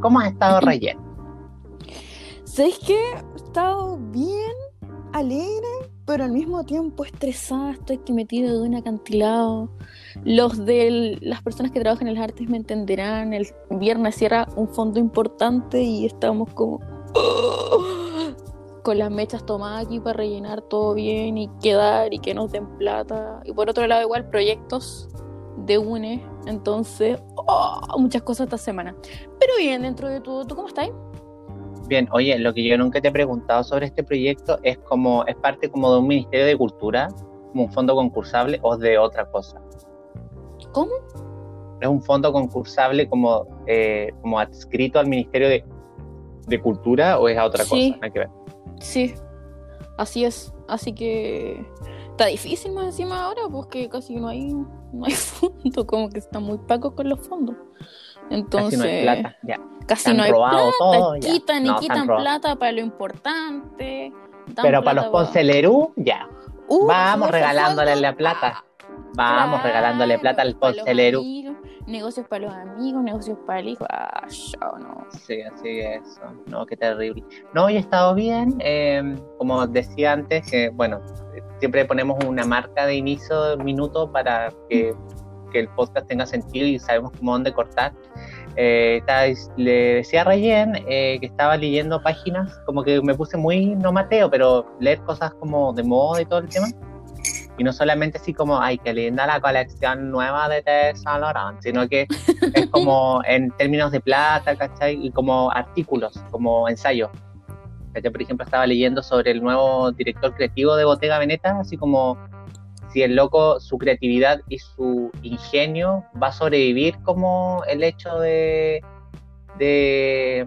¿Cómo has estado, Rayen? ¿Sabes qué? He estado bien, alegre, pero al mismo tiempo estresada. Estoy que metido de un acantilado. Los de las personas que trabajan en las artes me entenderán. El viernes cierra un fondo importante y estamos como con las mechas tomadas aquí para rellenar todo bien y quedar y que nos den plata. Y por otro lado, igual proyectos de UNE. Entonces, oh, muchas cosas esta semana. Pero bien, dentro de todo, ¿tú cómo estás? Bien, oye, lo que yo nunca te he preguntado sobre este proyecto es como, es parte como de un Ministerio de Cultura, como un fondo concursable o de otra cosa. ¿Cómo? ¿Es un fondo concursable como, eh, como adscrito al Ministerio de, de Cultura o es a otra Sí. cosa? Nada que ver. Sí, así es. Así que está difícil más encima ahora, porque casi no hay, no hay fondo, como que están muy pacos con los fondos. Entonces, Casi no hay plata. Ya. casi no hay plata, todo, quitan y No, quitan plata para lo importante. Pero para los Poncelerú, ya. Uh, Vamos regalándole la plata. Vamos regalándole plata al Poncelerú. Negocios para los amigos, negocios para el hijo. Ah, yo no. Sí, así es. No, qué terrible. No, he estado bien. eh, como decía antes, que bueno, siempre ponemos una marca de inicio, minuto, para que, que el podcast tenga sentido y sabemos cómo dónde cortar. Eh, le decía a Rayen eh, que estaba leyendo páginas, como que me puse muy, no Mateo, pero leer cosas como de moda y todo el tema. Y no solamente así como, ay, qué linda la colección nueva de Yves Saint Laurent, sino que es como en términos de plata, ¿cachai? Y como artículos, como ensayos. ¿Cachai? Por ejemplo, estaba leyendo sobre el nuevo director creativo de Bottega Veneta, así como si el loco, su creatividad y su ingenio va a sobrevivir como el hecho de, de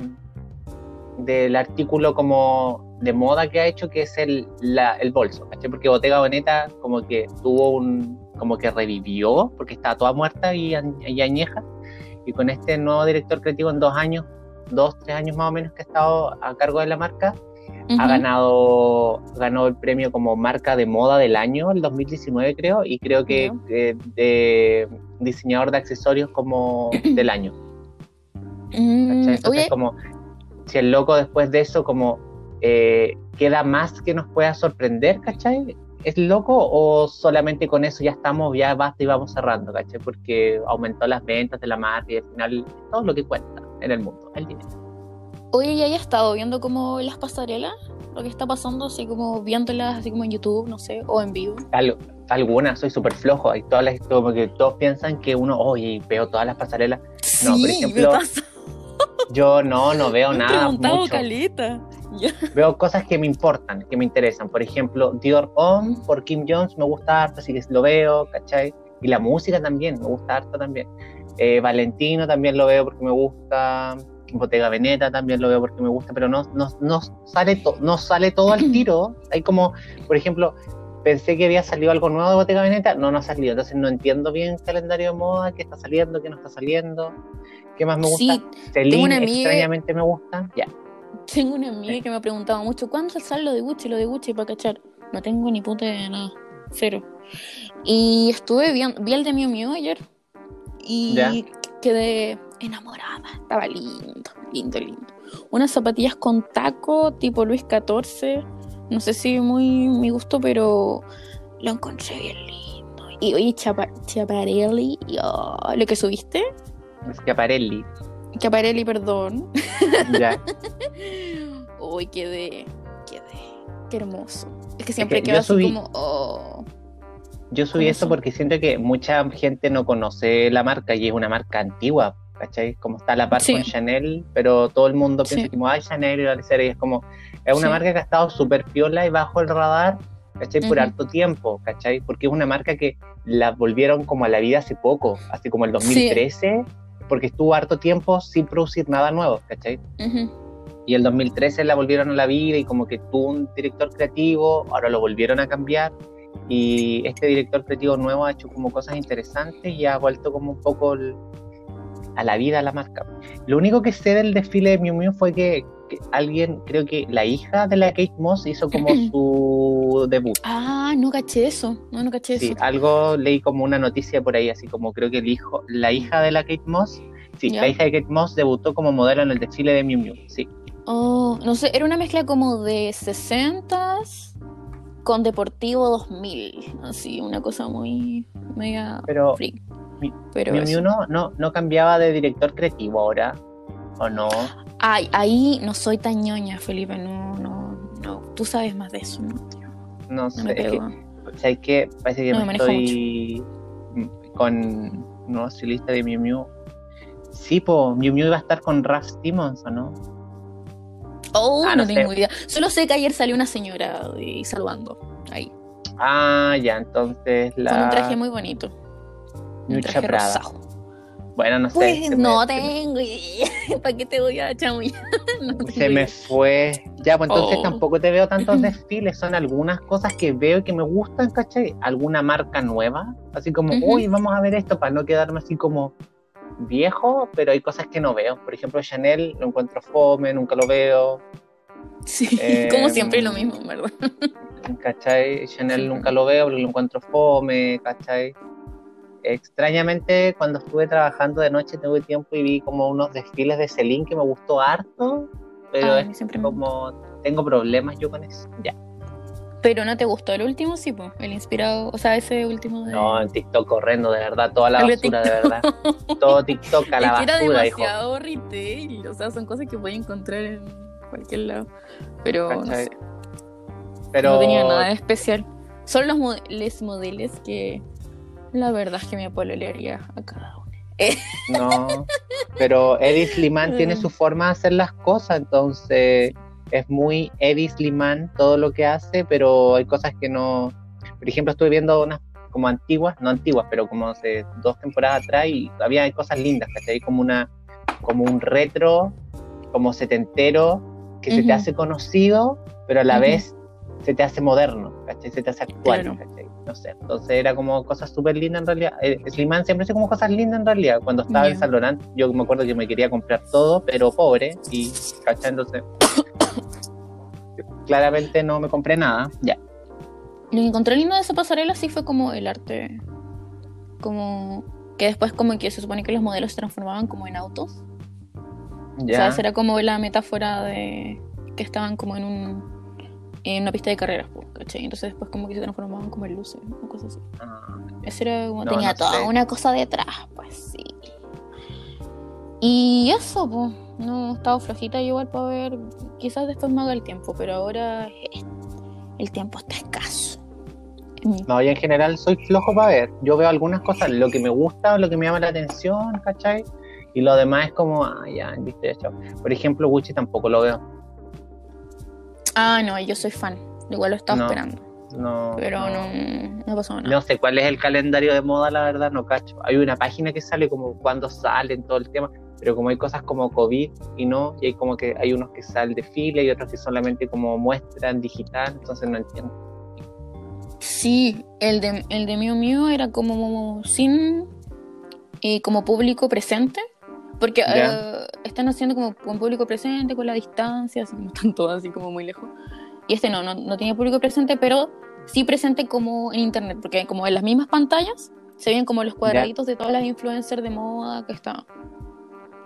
del artículo como de moda que ha hecho que es el, la- el bolso, ¿cachai? Porque Bottega Veneta como que tuvo un, como que revivió porque estaba toda muerta y, y añeja y con este nuevo director creativo en dos años, dos, tres años más o menos que ha estado a cargo de la marca, ha Ujú. ganado ganó el premio como marca de moda del año el 2019 creo y creo que Ya. eh, de diseñador de accesorios como del año Mm, ¿cachai? Entonces oye, como si el loco después de eso como eh, queda más que nos pueda sorprender ¿cachai? ¿Es loco o solamente con eso ya estamos, ya basta y vamos cerrando, ¿cachai? Porque aumentó las ventas de la marca y al final todo lo que cuenta en el mundo, el dinero. Oye, ¿ya he estado viendo como las pasarelas? Lo que está pasando, así como viéndolas así como en YouTube, no sé, o en vivo. Al- algunas, soy súper flojo, y todas las, como que todos piensan que uno, oye, veo todas las pasarelas. No, por ejemplo, me pasa. Yo no, no veo Me he nada preguntado mucho. caleta. Veo cosas que me importan, que me interesan. Por ejemplo, Dior Homme por Kim Jones me gusta harto, así que lo veo, ¿cachai? Y la música también, me gusta harto también. Eh, Valentino también lo veo porque me gusta. Bottega Veneta también lo veo porque me gusta, pero no, no, no, sale, to- no sale todo al tiro. Hay como, por ejemplo, pensé que había salido algo nuevo de Bottega Veneta, no, no ha salido. Entonces no entiendo bien el calendario de moda, qué está saliendo, qué no está saliendo, qué más me gusta. Sí, Celine, una amiga- extrañamente me gusta. Ya. Tengo una amiga que me ha preguntado mucho, ¿cuándo sale lo de Gucci, lo de Gucci para cachar? No tengo ni puta de nada, cero. Y estuve viendo, vi el de Miu Miu ayer y Ya. quedé enamorada. Estaba lindo, lindo, lindo. Unas zapatillas con taco tipo Luis XIV. No sé si muy mi gusto, pero lo encontré bien lindo. Y oye, Chapa- Chiaparelli, y, oh, lo que subiste, Schiaparelli. Chiaparelli, perdón. Ya. Uy, quedé, quedé, qué hermoso. Es que siempre que quedo yo así subí- como, oh. Yo subí ¿Cómo eso son? porque siento que mucha gente no conoce la marca y es una marca antigua, ¿cachai? Como está a la par Sí. con Chanel, pero todo el mundo piensa Sí. como, ay, Chanel y la tercera", y es como, es una Sí. marca que ha estado súper piola y bajo el radar, ¿cachai? Por Ujú. harto tiempo, ¿cachai? Porque es una marca que la volvieron como a la vida hace poco, así como el 2013, porque estuvo harto tiempo sin producir nada nuevo, ¿cachai? Ujú. Y el 2013 la volvieron a la vida y como que tuvo un director creativo, ahora lo volvieron a cambiar y este director creativo nuevo ha hecho como cosas interesantes y ha vuelto como un poco el- a la vida la marca. Lo único que sé del desfile de Miu Miu fue que, que alguien, creo que la hija de la Kate Moss hizo como su debut. Ah, no caché eso. No, no caché Sí, eso. algo leí como una noticia por ahí, así como creo que el hijo, la hija de la Kate Moss Sí, la hija de Kate Moss debutó como modelo en el desfile de Miu Miu. Sí. Oh, no sé, era una mezcla como de 60s con Deportivo 2000. Así, una cosa muy media Pero freak. Mi- Pero Miu eso. Miu no, no, no cambiaba de director creativo ahora. ¿O no? Ay, ahí no soy tan ñoña, Felipe. No, no, no. Tú sabes más de eso, ¿no? No No sé. me es que-. Parece que No me, estoy mm, con nuevo estilista de Miu Miu. Sí, po, Miu Miu iba a estar con Raf Simmons, ¿o no? Oh, Ah, no, no sé. tengo idea. Solo sé que ayer salió una señora y saludando. Ahí. Ah, ya, entonces la. Con un traje muy bonito. Traje Prada. rosado. Bueno, no sé. Pues no me, tengo idea. ¿Para qué te voy a chamullar? No Se me idea. fue. Ya, pues entonces Oh. tampoco te veo tantos desfiles. Son algunas cosas que veo y que me gustan, ¿cachai? Alguna marca nueva. Así como, uy, vamos a ver esto para no quedarme así como viejo, pero hay cosas que no veo. Por ejemplo, Chanel lo encuentro fome, nunca lo veo. Sí, Eh, como siempre lo mismo, en ¿verdad? ¿cachai? Chanel Sí. nunca lo veo, lo encuentro fome, ¿cachai? Extrañamente, cuando estuve trabajando de noche, tuve tiempo y vi como unos desfiles de Celine que me gustó harto, pero Ah, a es siempre como, tengo problemas yo con eso. Ya. Pero no te gustó el último, sí, po, el inspirado, o sea, ese último de... No, en TikTok corriendo, de verdad, toda la El de basura, de verdad. Todo TikTok a la que era basura, hijo. demasiado retail, o sea, son cosas que puedes encontrar en cualquier lado. Pero no sé, Pero, no tenía nada de especial. Son los mo- les modelos que la verdad es que me pololearía a cada uno. No, pero Eddie Sliman tiene Mm. su forma de hacer las cosas, entonces es muy Eddie Sliman todo lo que hace, pero hay cosas que no. Por ejemplo, estuve viendo unas como antiguas, no antiguas, pero como hace dos temporadas atrás y todavía hay cosas lindas, ¿cachai? Como una, como un retro, como setentero, que se te hace conocido, pero a la Ujú. vez se te hace moderno, ¿cachai? Se te hace actual, Claro. ¿cachai? No sé, entonces era como cosas súper lindas en realidad. Eh, Slimane siempre hace como cosas lindas en realidad. Cuando estaba en Ya. San Laurent, yo me acuerdo que me quería comprar todo, pero pobre, y ¿cachai? Entonces, claramente no me compré nada, ya. Lo que encontré lindo de esa pasarela sí fue como el arte, como que después como que se supone que los modelos se transformaban como en autos. O sea, Ya. esa era como la metáfora de que estaban como en un en una pista de carreras, pues, ¿cachai? Entonces después como que se transformaban como en luces, una cosa así. Ah, Ese era como No, tenía no toda sé. una cosa detrás, pues sí. Y eso, pues, no estaba flojita yo igual para ver, quizás después me haga el tiempo, pero ahora eh, el tiempo está escaso. No, yo en general soy flojo para ver. Yo veo algunas cosas, lo que me gusta, lo que me llama la atención, ¿cachai? Y lo demás es como, ah, ya, viste, ya, chao. Por ejemplo, Gucci tampoco lo veo. Ah, no, yo soy fan. Igual lo estaba No, esperando. No, Pero no. no, no pasó nada. No sé cuál es el calendario de moda, la verdad, no cacho. Hay una página que sale como cuando salen todo el tema, pero como hay cosas como COVID y no, y hay como que hay unos que salen de fila y otros que solamente como muestran digital, entonces no entiendo. Sí, el de, el de Miu Miu era como sin eh, como público presente. Porque eh, están haciendo como con público presente, con la distancia, así, están todos así como muy lejos. Y este no, no, no tenía público presente, pero sí presente como en internet, porque como en las mismas pantallas se ven como los cuadraditos de todas las influencers de moda que estaban,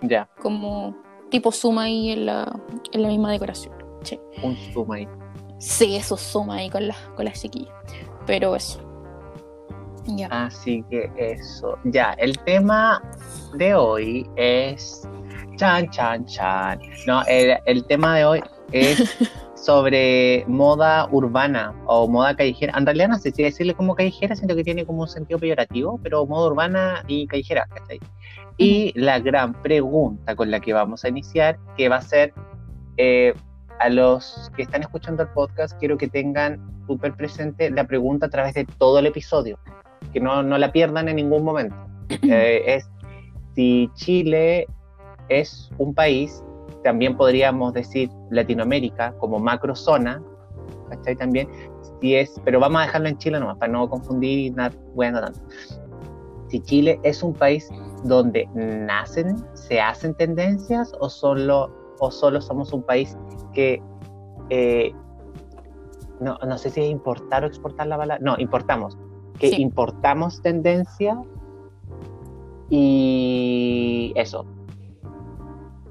Ya, como tipo suma ahí en la, en la misma decoración. Sí. un ahí. Sí, eso suma ahí con las, con las chiquillas. Pero eso. Ya. Así que eso. Ya, el tema de hoy es. Chan, chan, chan. No, el, el tema de hoy es sobre moda urbana o moda callejera. En realidad no sé si decirle como callejera, siento que tiene como un sentido peyorativo, pero moda urbana y callejera, ¿cachai? Y la gran pregunta con la que vamos a iniciar, que va a ser eh, a los que están escuchando el podcast, quiero que tengan súper presente la pregunta a través de todo el episodio, que no, no la pierdan en ningún momento. Eh, es si Chile es un país, también podríamos decir Latinoamérica como macrozona, ¿cachai? También, si es, pero vamos a dejarlo en Chile nomás, para no confundir nada, bueno, tanto. Si Chile es un país donde nacen, se hacen tendencias o solo, o solo somos un país que eh, no, no sé si es importar o exportar la palabra, no, importamos, que Sí. importamos tendencia y eso,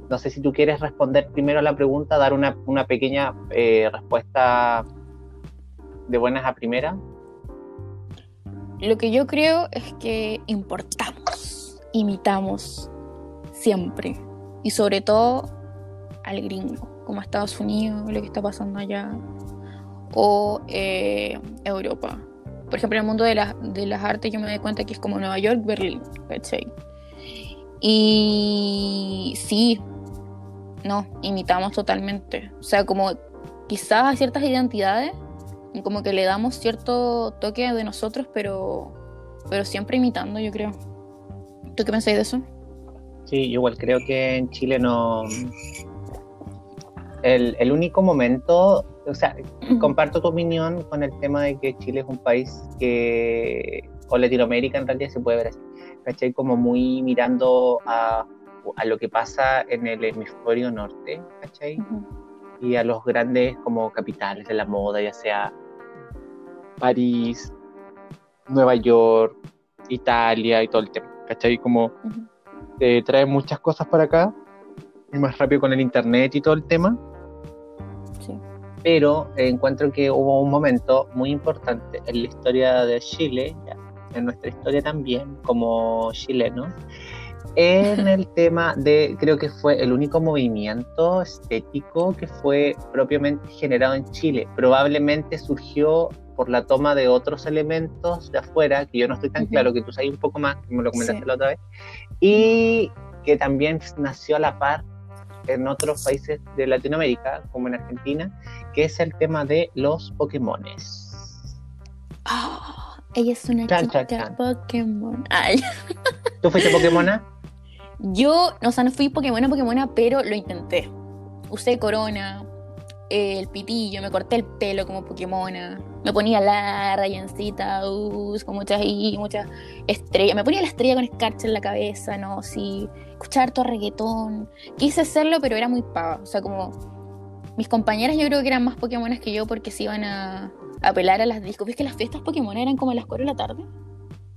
no sé si tú quieres responder primero a la pregunta, dar una, una pequeña eh, respuesta de buenas a primera. Lo que yo creo es que importamos, imitamos siempre. Y sobre todo al gringo, como Estados Unidos, lo que está pasando allá, o eh, Europa. Por ejemplo, en el mundo de, de las artes yo me doy cuenta que es como Nueva York, Berlín, ¿cachai? Y sí, no, imitamos totalmente. O sea, como quizás a ciertas identidades, como que le damos cierto toque de nosotros, pero, pero siempre imitando, yo creo. ¿Tú qué pensáis de eso? Sí, igual creo que en Chile no. El, el único momento, o sea, comparto tu opinión con el tema de que Chile es un país que, o Latinoamérica en realidad se puede ver así, ¿cachai? Como muy mirando a, a lo que pasa en el hemisferio norte, ¿cachai? Y a los grandes como capitales de la moda, ya sea París, Nueva York, Italia y todo el tema, ¿cachai? Como te trae muchas cosas para acá, y más rápido con el internet y todo el tema. Sí. Pero encuentro que hubo un momento muy importante en la historia de Chile, en nuestra historia también, como chileno, en el tema de, creo que fue el único movimiento estético que fue propiamente generado en Chile. Probablemente surgió por la toma de otros elementos de afuera, que yo no estoy tan claro, que tú sabes un poco más, que me lo comentaste la otra vez, y que también nació a la par en otros países de Latinoamérica, como en Argentina, que es el tema de los Pokémones. Oh, ella es una chica Pokémon. ¿Tú fuiste Pokémona? Yo, o sea, no fui Pokémon Pokémona, pero lo intenté. Usé corona, el pitillo, me corté el pelo como Pokémona, me ponía la rayancita, uh, con muchas y muchas estrellas, me ponía la estrella con escarcha en la cabeza, no, sí, escuchar todo reggaetón. Quise hacerlo, pero era muy pava, o sea, como mis compañeras yo creo que eran más Pokémonas que yo porque se iban a, apelar a las discos. ¿Ves que las fiestas Pokémon eran como a las 4 de la tarde?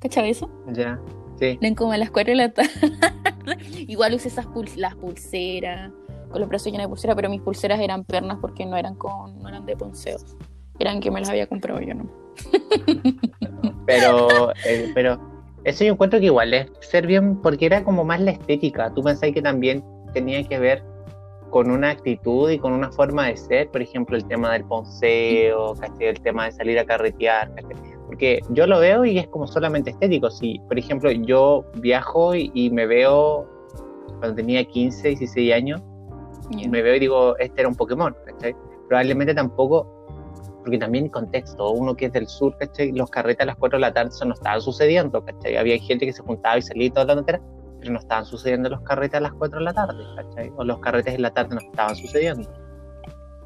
¿Cachai eso? Ya, sí. Eran como a las 4 de la tarde. Igual usé esas las pulseras con los brazos llenos de pulseras, pero mis pulseras eran pernas porque no eran con, no eran de ponceos. Eran que me las había comprado yo, ¿no? pero, eh, pero eso yo encuentro que igual es ser bien, porque era como más la estética. Tú pensáis que también tenía que ver con una actitud y con una forma de ser, por ejemplo, el tema del ponceo, el tema de salir a carretear, porque yo lo veo y es como solamente estético. Si, por ejemplo, yo viajo y, me veo cuando tenía 15, 16 años, me veo y digo, este era un Pokémon, ¿cachai? Probablemente tampoco, porque también contexto, uno que es del sur, ¿cachai? Los carretes a las 4 de la tarde eso no estaban sucediendo, ¿cachai? Había gente que se juntaba y salía y toda la notera, pero no estaban sucediendo los carretes a las 4 de la tarde, ¿cachai? O los carretes en la tarde no estaban sucediendo.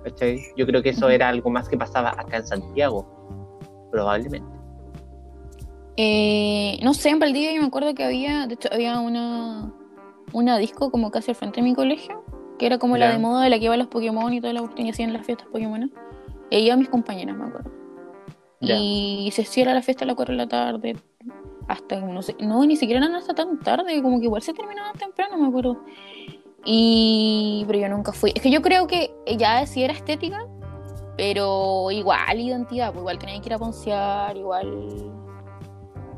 ¿cachai? Yo creo que eso era algo más que pasaba acá en Santiago, probablemente. Eh, no sé, en Valdivia yo me acuerdo que había, de hecho, había una, una disco como casi al frente de mi colegio, que era como la de moda de la que iba los Pokémon y toda la cuestión y hacían las fiestas Pokémon. Y iba mis compañeras, me acuerdo. Y se cierra la fiesta a las 4 de la tarde, hasta no sé, no, ni siquiera eran hasta tan tarde, como que igual se terminaba temprano, me acuerdo. Y, pero yo nunca fui. Es que yo creo que ya sí era estética, pero igual identidad, pues igual tenía que ir a poncear, igual.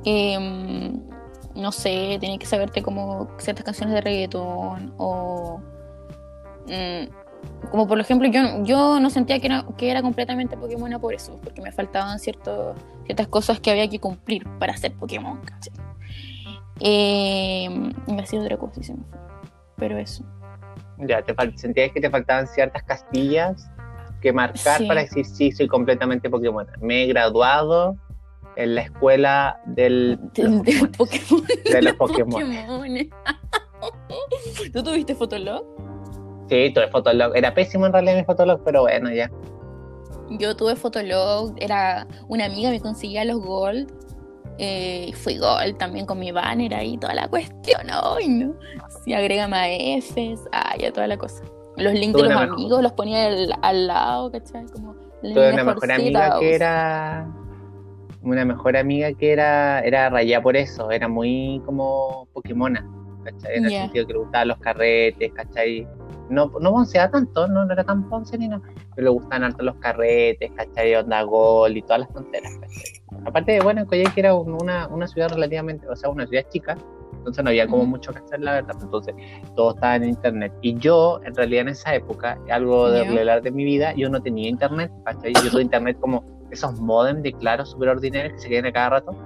Em, no sé, tenía que saberte como ciertas canciones de reggaetón o Mm, como por ejemplo, yo, yo no sentía que era, que era completamente Pokémon por eso, porque me faltaban ciertas cosas que había que cumplir para ser Pokémon. Eh, me ha sido otra cosa, pero eso. Ya, te sentías que te faltaban ciertas castillas que marcar para decir sí, soy completamente Pokémon. Me he graduado en la escuela del, de, los Pokémon. De los Pokémon. ¿Tú tuviste Fotolog? Sí, tuve Fotolog. Era pésimo en realidad mi Fotolog, pero bueno, ya. Yo tuve Fotolog, era una amiga me conseguía los Gold. Eh, fui Gold también con mi banner ahí, toda la cuestión. Ay, no. Si agrega más Fs, ah, ya toda la cosa. Los links de los amigos los ponía al, lado, ¿cachai? Como tuve una mejor amiga que era. Una mejor amiga que era, era rayada por eso, era muy como Pokémona, ¿cachai? En el sentido que le gustaban los carretes, ¿cachai? No, no ponceaba tanto, no, no era tan ponce ni nada, pero le gustaban harto los carretes, ¿cachai? Onda gol y todas las tonteras, ¿cachai? Aparte, bueno, en Coyhaique era una, una ciudad relativamente, o sea, una ciudad chica, entonces no había como mucho que hacer, la verdad. Entonces todo estaba en internet. Y yo, en realidad, en esa época, algo de hablar de mi vida, yo no tenía internet, ¿cachai? Yo tuve internet como esos modems de claro súper ordinarios que se quedan a cada rato.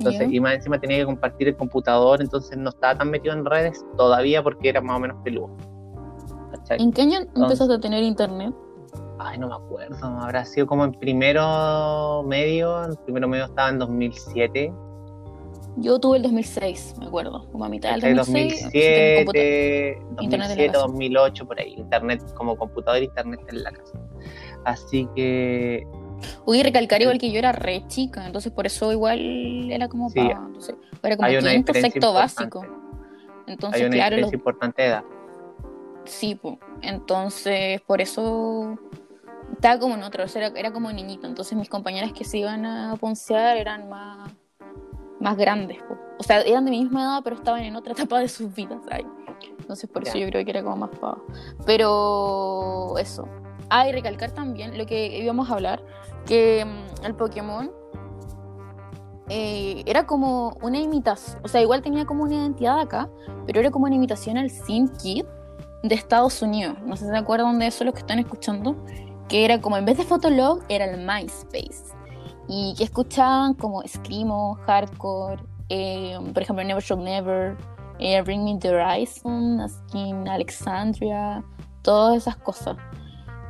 Entonces, y más encima tenía que compartir el computador, entonces no estaba tan metido en redes todavía porque era más o menos peludo. ¿En qué año empezaste a tener internet? Ay, no me acuerdo, habrá sido como en primero medio, en primero medio estaba en 2007. Yo tuve el 2006, me acuerdo, como a mitad del 2006. 2007, 2007 2008, por ahí, internet como computador, internet en la casa. Así que Uy, recalcar igual que yo era re chica, entonces por eso igual era como para, entonces, era como quinto, sexto básico. Entonces, Hay una claro, diferencia importante de edad. Sí, pues. Entonces, por eso estaba como en otro, era, era como niñito. Entonces, mis compañeras que se iban a poncear eran más, más grandes. O sea, eran de mi misma edad, pero estaban en otra etapa de sus vidas. Entonces, por eso yo creo que era como más pavo. Pero eso. Ah, y recalcar también lo que íbamos a hablar, que mm, el Pokémon eh, era como una imitación, o sea, igual tenía como una identidad acá, pero era como una imitación al SimKit de Estados Unidos. No sé si se acuerdan de eso los que están escuchando, que era como en vez de Fotolog era el MySpace. Y que escuchaban como Screamo, Hardcore, eh, por ejemplo Never Should Never, eh, Bring Me the Horizon, Skin Alexandria, todas esas cosas.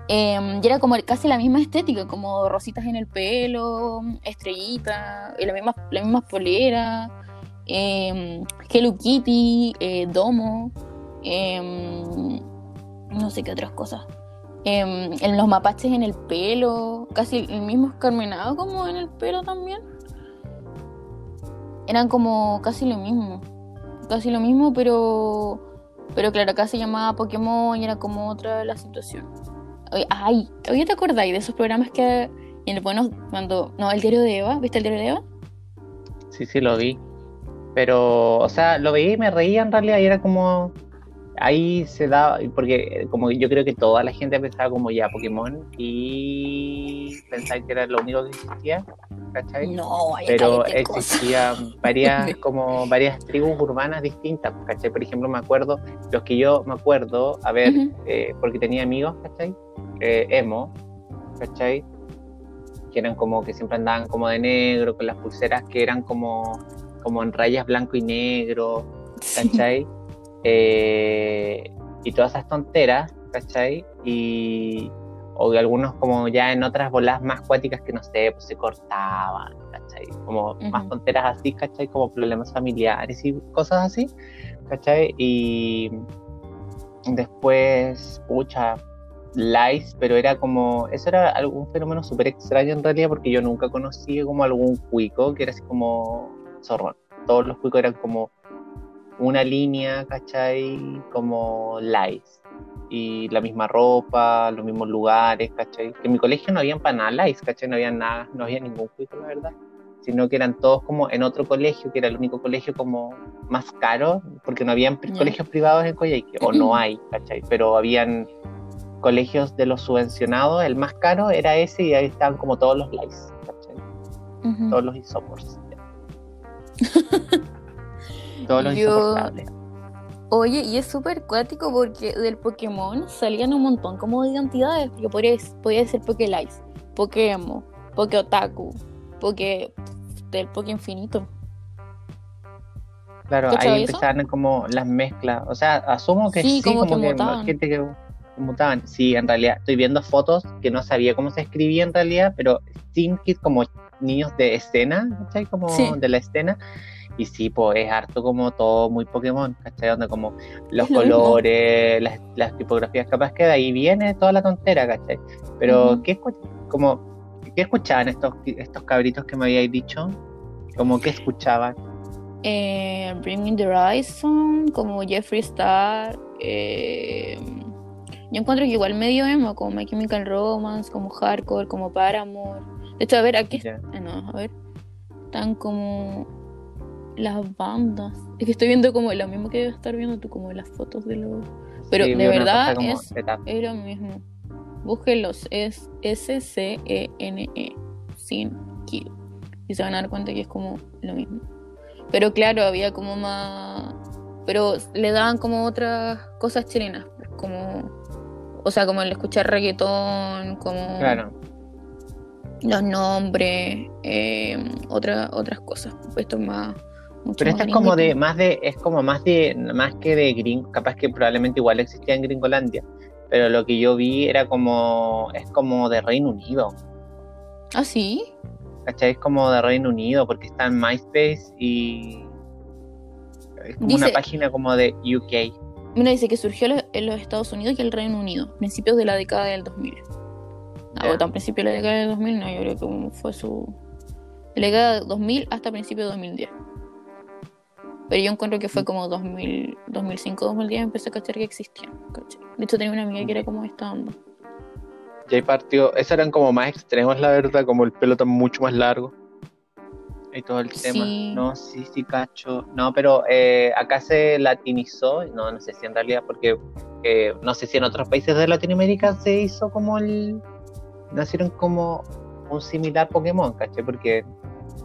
Em, y era como casi la misma estética, como rositas en el pelo, estrellitas, la misma, la misma polera, eh, Hello Kitty, eh, Domo, em, no sé qué otras cosas. en los mapaches en el pelo, casi el mismo escarmenado como en el pelo también. Eran como casi lo mismo, casi lo mismo, pero, pero claro, acá se llamaba Pokémon y era como otra la situación. Ay, ¿todavía te acordáis de esos programas que en el bueno cuando no el diario de Eva, ¿viste el diario de Eva? Sí, sí lo vi. Pero, o sea, lo veía y me reía en realidad y era como ahí se da, porque como yo creo que toda la gente pensaba como ya Pokémon y pensaba que era lo único que existía, ¿cachai? No, Pero existían varias, como varias tribus urbanas distintas, ¿cachai? Por ejemplo, me acuerdo, los que yo me acuerdo, a ver, eh, porque tenía amigos, ¿cachai? Eh, emo, ¿cachai? Que eran como que siempre andaban como de negro, con las pulseras que eran como, como en rayas blanco y negro, ¿cachai? Eh, y todas esas tonteras, ¿cachai? Y o algunos como ya en otras bolas más cuáticas que no sé, pues se cortaban, ¿cachai? Como más tonteras así, ¿cachai? Como problemas familiares y cosas así, ¿cachai? Y después, pucha, lice, pero era como, eso era algún fenómeno súper extraño en realidad porque yo nunca conocí como algún cuico que era así como zorrón. Todos los cuicos eran como una línea, ¿cachai? Como lice. Y la misma ropa, los mismos lugares, ¿cachai? Que en mi colegio no había para nada lice, ¿cachai? No había nada, no había ningún cuico, la verdad. Sino que eran todos como en otro colegio, que era el único colegio como más caro, porque no habían colegios privados en Coyhaique, o no hay, ¿cachai? Pero habían colegios de los subvencionados, el más caro era ese y ahí estaban como todos los likes, todos los isopors. todos los insoportables. Oye, y es súper cuático porque del Pokémon salían un montón como de identidades. Porque podría, podría ser Pokélice, Pokémo, Pokéotaku, Poké. del Poké Infinito. Claro, ahí empezaron como las mezclas. O sea, asumo que sí, como, que, gente que mutaban. Sí, en realidad estoy viendo fotos que no sabía cómo se escribía en realidad, pero Kid como niños de escena, ¿cachai? Como de la escena. Y sí, pues es harto como todo muy Pokémon, ¿cachai? Donde como los colores, las, tipografías, capaz que de ahí viene toda la tontera, ¿cachai? Pero, ¿qué, como, ¿qué escuchaban estos, estos cabritos que me habíais dicho? Como, ¿qué escuchaban? Eh, Bring the Horizon, como Jeffree Star, eh, yo encuentro que igual medio emo, como My Chemical Romance, como Hardcore, como Paramore. De hecho, a ver, aquí. Eh, no, a ver. Están como. Las bandas. Es que estoy viendo como lo mismo que debes estar viendo tú, como las fotos de los. Pero Sí, de verdad es, es lo mismo. Búsquenlos, es S-C-E-N-E, sin kill. Y se van a dar cuenta que es como lo mismo. Pero claro, había como más. Pero le daban como otras cosas chilenas, como. O sea, como el escuchar reggaetón, como Claro. los nombres, eh, otra- otras cosas. Esto es más. Mucho Pero esta es como de, más de, es como más de, más que de gringo, capaz que probablemente igual existía en Gringolandia, pero lo que yo vi era como, es como de Reino Unido, Ah, sí. ¿cachai? Es como de Reino Unido, porque está en MySpace y es como Dice- una página como de UK. Mira, dice que surgió en los Estados Unidos y el Reino Unido, principios de la década del 2000. Ah, Ya. o tan principio de la década del 2000, no, yo creo que fue su. De la década del 2000 hasta principios de 2010. Pero yo encuentro que fue como 2000, 2005, 2010 empecé a cachar que existían. ¿cachai? De hecho, tenía una amiga que era como esta onda. Y ahí partió, esos eran como más extremos, la verdad, como el pelo tan mucho más largo. Y todo el tema. Sí. No, sí, sí, cacho. No, pero eh, acá se latinizó, no, no sé si en realidad, porque eh, no sé si en otros países de Latinoamérica se hizo como el. Nacieron como un similar Pokémon, ¿caché? Porque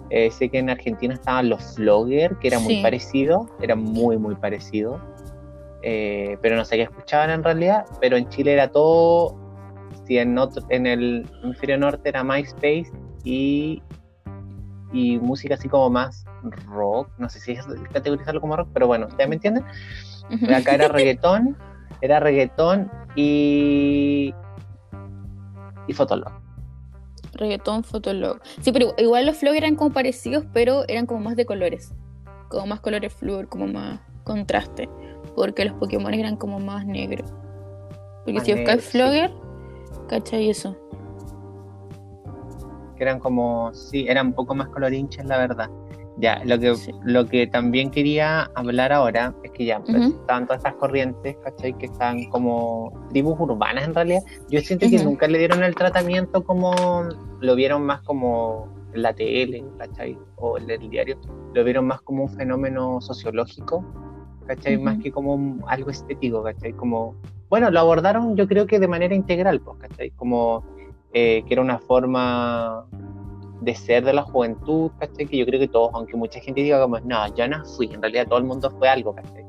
eh, sé que en Argentina estaban los Flogger, que era muy parecido, era muy, muy parecido. Eh, pero no sé qué escuchaban en realidad, pero en Chile era todo si en, otro, en el hemisferio norte era MySpace y, y música así como más rock, no sé si es categorizarlo como rock, pero bueno, ¿ustedes me entienden? Acá era reggaetón, era reggaetón y, y Fotolog. Reggaetón, Fotolog. Sí, pero igual los flow eran como parecidos, pero eran como más de colores. Como más colores fluor, como más contraste. Porque los Pokémon eran como más negros. Porque Más si buscas negros, sí. Flogger, ¿cachai eso? que eran como, sí, eran un poco más colorinches, la verdad. Ya, lo que, Sí. lo que también quería hablar ahora es que ya pues, Ujú. estaban todas estas corrientes, ¿cachai? Que están como tribus urbanas en realidad. Yo siento que Ujú. nunca le dieron el tratamiento como, lo vieron más como en la tele, ¿cachai? O en el diario, lo vieron más como un fenómeno sociológico, ¿cachai? Ujú. Más que como algo estético, ¿cachai? Como, bueno, lo abordaron yo creo que de manera integral, pues, ¿cachai? Como eh, que era una forma de ser de la juventud, ¿cachai? Que yo creo que todos, aunque mucha gente diga como, no, yo no fui, en realidad todo el mundo fue algo, ¿cachai?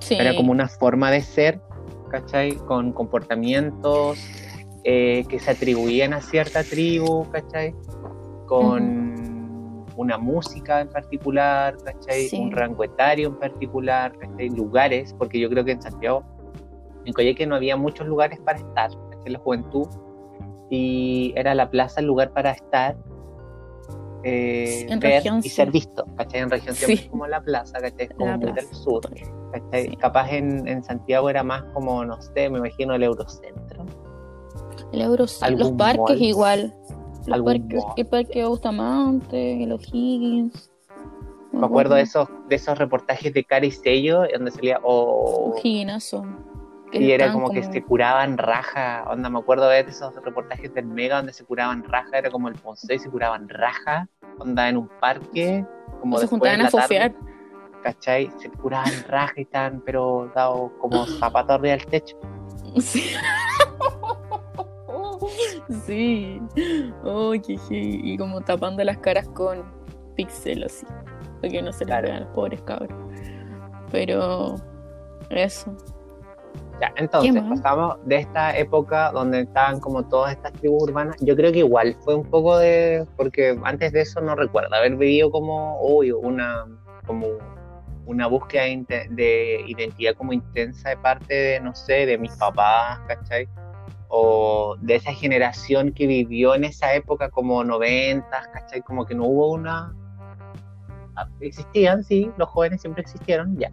Sí. Era como una forma de ser, ¿cachai? Con comportamientos eh, que se atribuían a cierta tribu, ¿cachai? Con una música en particular, ¿cachai? Sí. Un rango etario en particular, ¿cachai? Lugares, porque yo creo que en Santiago, en Coyhaique no había muchos lugares para estar, ¿cachai? La juventud, y era la plaza el lugar para estar, eh, En ver región, y sí. ser visto, ¿cachai? En región siempre Sí. es como la plaza, ¿cachai? Es como muy del sur. ¿cachai? Sí. Capaz en, en Santiago era más como, no sé, me imagino el Eurocentro. El Euro, sí. ¿Algún los parques mall? igual. Los ¿Algún parques, mall? el parque Bustamante, el O'Higgins. Me acuerdo de esos, de esos reportajes de cara y sello, donde salía, oh, O'Higginazo. Y era como, que se curaban raja, onda, me acuerdo de esos reportajes del Mega donde se curaban raja, era como el Ponce y se curaban raja, onda en un parque, como se juntaban a fofear. ¿cachai? Se curaban raja y tan, pero dado como zapatos arriba del techo. Sí. sí. Oh, qué heavy. Y como tapando las caras con pixel así. Para que no se Claro. los pobres cabros. Pero eso. Ya, entonces pasamos de esta época donde estaban como todas estas tribus urbanas. Yo creo que igual fue un poco de. Porque antes de eso no recuerdo haber vivido como. Uy, una. Como una búsqueda de identidad como intensa de parte de, no sé, de mis papás, ¿cachai? O de esa generación que vivió en esa época como noventas, ¿cachai? Como que no hubo una... ah, Existían, sí, los jóvenes siempre existieron, ya.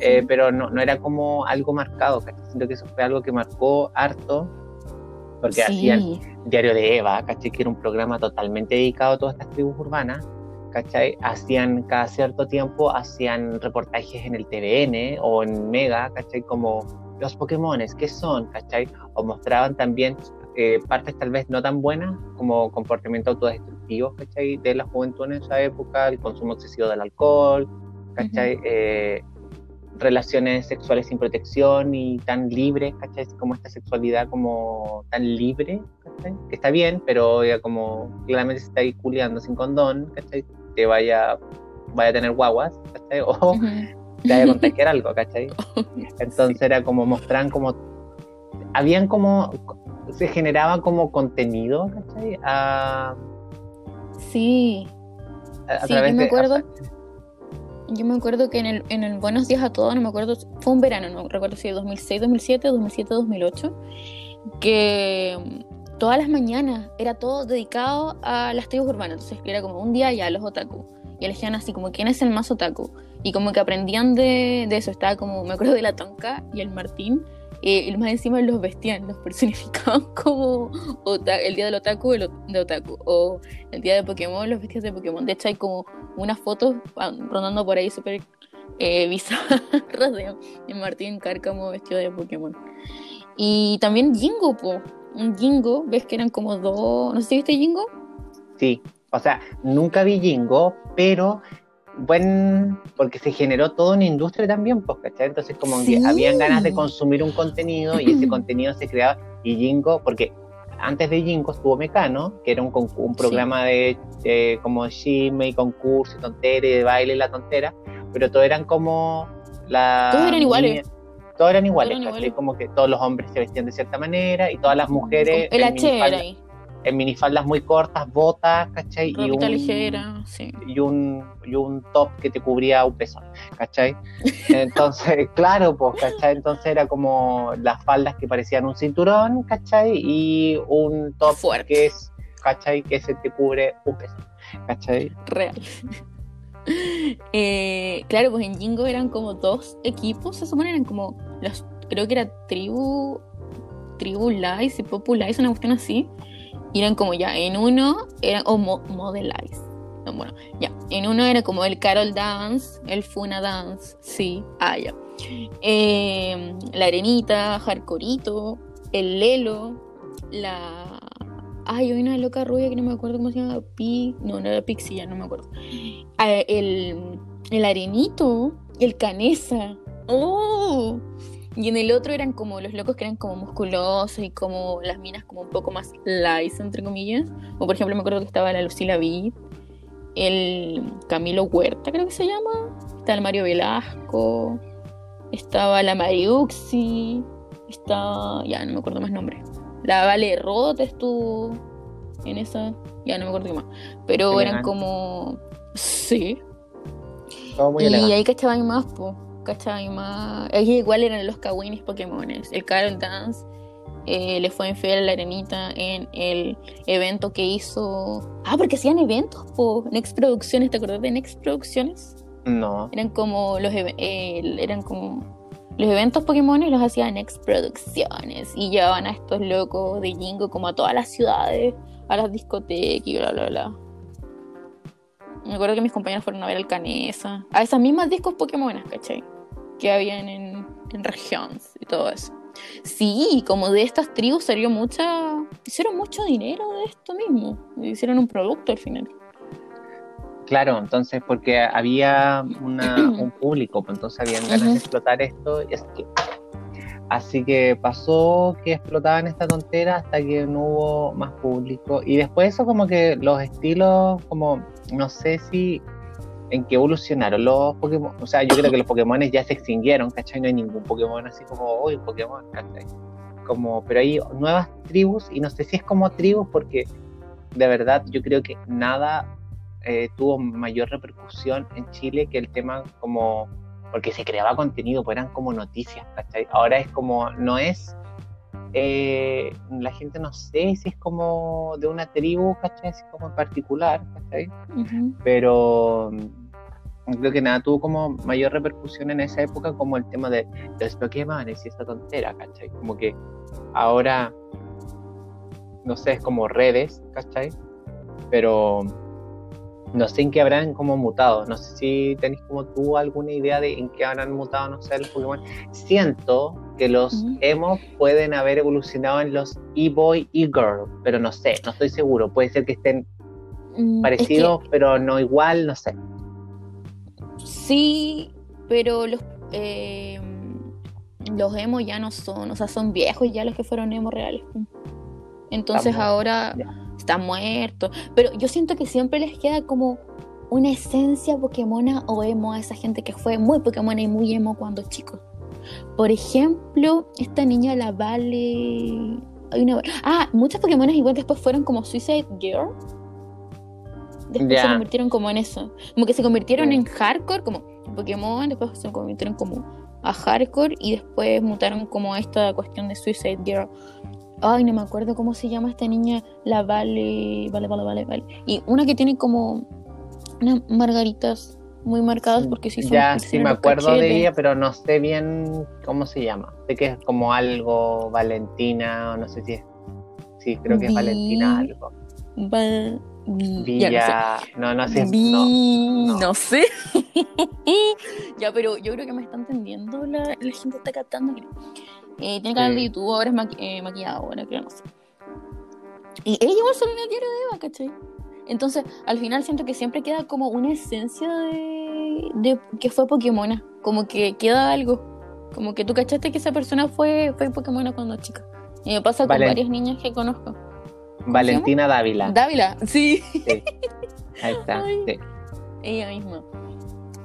Eh, pero no, no era como algo marcado, ¿cachai? Siento que eso fue algo que marcó harto, porque hacían sí. Diario de Eva, ¿cachai? Que era un programa totalmente dedicado a todas estas tribus urbanas, ¿cachai? Hacían cada cierto tiempo, hacían reportajes en el TVN o en Mega, ¿cachai? Como los Pokémones, ¿qué son? ¿cachai? O mostraban también eh, partes tal vez no tan buenas, como comportamientos autodestructivos, ¿cachai? De la juventud en esa época, el consumo excesivo del alcohol, ¿cachai? Eh, relaciones sexuales sin protección y tan libres, ¿cachai? Como esta sexualidad como tan libre, ¿cachai? Que está bien, pero ya como claramente se está ahí culiando sin condón, ¿cachai? Te vaya, vaya a tener guaguas, ¿cachai? O te vaya a contagiar algo, ¿cachai? Entonces era como mostrar como... Habían como... Se generaba como contenido, ¿cachai? A, sí. a, Sí, través yo me de- acuerdo. Yo me acuerdo que en el, en el Buenos Días a Todos, no me acuerdo, fue un verano, no recuerdo si 2006, 2007, 2007, 2008, que mm, todas las mañanas era todo dedicado a las tribus urbanas. Entonces era como un día ya los otaku. Y elegían así como quién es el más otaku. Y como que aprendían de, de eso. Estaba como, me acuerdo de la Tonka y el Martín. eh, y más encima los vestían, los personificaban como ota- el día del otaku de otaku. O el día de Pokémon, los vestidos de Pokémon. De hecho, hay como unas fotos ah, rondando por ahí súper eh, bizarras de, de Martín Cárcamo vestido de Pokémon. Y también Jingo, po. Un Jingo, ves que eran como dos. No sé si viste Jingo. Sí, o sea, nunca vi Jingo, pero buen, porque se generó toda una industria también, pues, ¿cachai? Entonces como Sí. que habían ganas de consumir un contenido y ese contenido se creaba y Jingo, porque antes de Jingo estuvo Mecano, que era un, un programa de, como chisme y concurso y tontera y de baile y la tontera, pero todos eran como la... Todos eran iguales. Todos eran iguales, iguales. Como que todos los hombres se vestían de cierta manera y todas las mujeres El H era ahí. En minifaldas muy cortas, botas, ¿cachai? Y un, ligera, sí. y un, y un top que te cubría un pezón, ¿cachai? Entonces, claro, pues, ¿cachai? Entonces era como las faldas que parecían un cinturón, ¿cachai? Y un top Fuerte. que es, ¿cachai? Que se te cubre un pezón, ¿cachai? Real. Eh, claro, pues en Jingo eran como dos equipos, se supone eran como los, creo que era Tribu, Tribu Lice y Popu Lice, una cuestión así. Y eran como ya, en uno eran, o Mo- Model. No, bueno, ya, en uno era como el Carol Dance, el Funa Dance, sí, ah, ya. Eh, la Arenita, Hardcorito, el Lelo, la. Ay, hay una loca rubia que no me acuerdo cómo se llama. Pi... No, no era Pixie, ya no me acuerdo. Ah, el, el Arenito, el Canesa. ¡Oh! Y en el otro eran como los locos que eran como musculosos y como las minas como un poco más light, entre comillas. O por ejemplo me acuerdo que estaba la Lucila Vid, el Camilo Huerta creo que se llama. Está el Mario Velasco. Estaba la Mariuxi. Está... Ya no me acuerdo más nombre. La Vale Roth estuvo en esa... Ya no me acuerdo qué más. Pero eran como... Sí. Todo muy y elegante. ahí cachaban más, po. Cachaban más. Ahí igual eran los Kawinis Pokémones. El Carol Dance eh, le fue infiel a la arenita en el evento que hizo. Ah, porque hacían eventos, po. Next Producciones, ¿te acuerdas de Next Producciones? No, Eran como los eh, eran como los eventos Pokémon los hacían Next Producciones y llevaban a estos locos de Jingo como a todas las ciudades, a las discotecas y bla bla bla. Me acuerdo que mis compañeros fueron a ver al Canesa, a esas mismas discos Pokémon, ¿cachai? Que habían en, en regions y todo eso. Sí, como de estas tribus salió mucha. Hicieron mucho dinero de esto mismo. Hicieron un producto al final. claro, entonces porque había una, un público, pues entonces habían ganas Ujú. de explotar esto y así que, así que pasó que explotaban esta tontera hasta que no hubo más público y después eso como que los estilos como no sé si en qué evolucionaron los Pokémon, o sea, yo creo que los Pokémon ya se extinguieron, ¿cachai? No hay ningún Pokémon así como, uy, Pokémon, ¿cachai? Como, pero hay nuevas tribus y no sé si es como tribus porque de verdad yo creo que nada eh, tuvo mayor repercusión en Chile que el tema como porque se creaba contenido, pues eran como noticias, ¿cachai? Ahora es como, no es, eh, la gente no sé si es como de una tribu, ¿cachai? Así como en particular, ¿cachai? Pero mm, creo que nada tuvo como mayor repercusión en esa época como el tema de los Pokémon y esta tontera, ¿cachai? Como que ahora, no sé, es como redes, ¿cachai? Pero no sé en qué habrán como mutado. No sé si tenéis como tú alguna idea de en qué habrán mutado, no sé, los Pokémon. Siento que los emos pueden haber evolucionado en los e-boy, e-girl, pero no sé, no estoy seguro. Puede ser que estén Mm, es que- parecidos, pero no igual, no sé. Sí, pero los eh, los emo ya no son, o sea, son viejos ya los que fueron emo reales. Entonces Estamos- ahora ya. está muerto. Pero yo siento que siempre les queda como una esencia Pokémona o emo a esa gente que fue muy Pokémona y muy emo cuando chicos. Por ejemplo, esta niña la Vale. Hay una... Ah, muchas Pokémonas igual después fueron como Suicide Girl. Después se convirtieron como en eso. Como que se convirtieron en hardcore, como Pokémon, después se convirtieron como a hardcore y después mutaron como a esta cuestión de Suicide Girl. Ay, no me acuerdo cómo se llama esta niña, la Vale, Vale, Vale, Vale, Vale. Y una que tiene como unas margaritas muy marcadas porque sí son Ya, sí me acuerdo de ella, pero no sé bien cómo se llama. Sé que es como algo Valentina, o no sé si es. Sí, creo que es Vi- Valentina algo. Va- vi- ya no sé. Villa. No, no, sé. Vi- no, no, no. sé. ya, pero yo creo que me está entendiendo. La, la gente está captando. Eh, tiene canal de Sí. YouTube, ahora es maqui- eh, maquilladora, creo, no sé. Y ella igual salió en el diario de Eva, ¿cachai? Entonces, al final siento que siempre queda como una esencia de, de que fue Pokémona. Como que queda algo. Como que tú cachaste que esa persona fue, fue Pokémona cuando chica. Y me pasa con varias niñas que conozco. Valentina Dávila. Dávila, sí. Sí. Ahí está. Sí. Ella misma.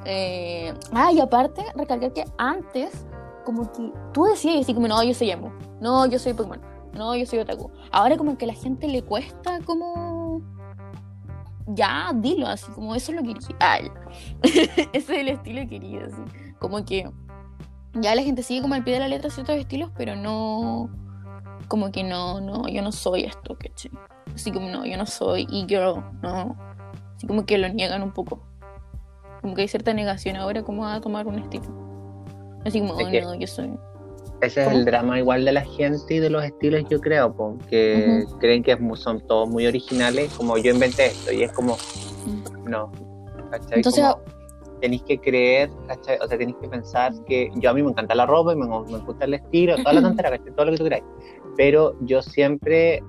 Eh, ah, y aparte, recalcar que antes, como que tú decías así como, no, yo soy emo, no, yo soy Pokémon, no, yo soy otaku. Ahora como que a la gente le cuesta como... Ya, dilo así, como eso es lo que quería. Ese es el estilo que quería, así. Como que ya la gente sigue como al pie de la letra ciertos estilos, pero no... Como que no, no, yo no soy esto, ¿cachai? Así como, no, yo no soy e-girl, no. Así como que lo niegan un poco. Como que hay cierta negación ahora como a tomar un estilo. Así como, oh, no, yo soy... Ese es el drama igual de la gente y de los estilos, yo creo, po, que creen que son todos muy originales, como yo inventé esto, y es como, no, ¿cachai? Entonces, Como tenéis que creer, ¿cachai? O sea, tenéis que pensar que yo a mí me encanta la ropa y me, me gusta el estilo, toda la tontera, ¿cachai? Todo lo que tú queráis. Pero yo siempre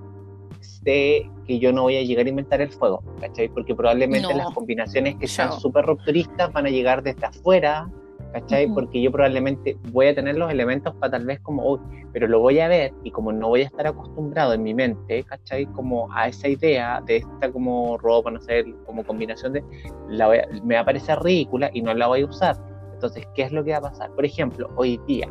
sé que yo no voy a llegar a inventar el fuego, ¿cachai? Porque probablemente No. las combinaciones que sean Chao. súper rupturistas van a llegar desde afuera, ¿cachai? Ujú. Porque yo probablemente voy a tener los elementos para tal vez como, uy, pero lo voy a ver y como no voy a estar acostumbrado en mi mente, ¿cachai? Como a esa idea de esta como ropa, no sé, como combinación de, la voy a- me va a parecer ridícula y no la voy a usar. Entonces, ¿qué es lo que va a pasar? Por ejemplo, hoy día,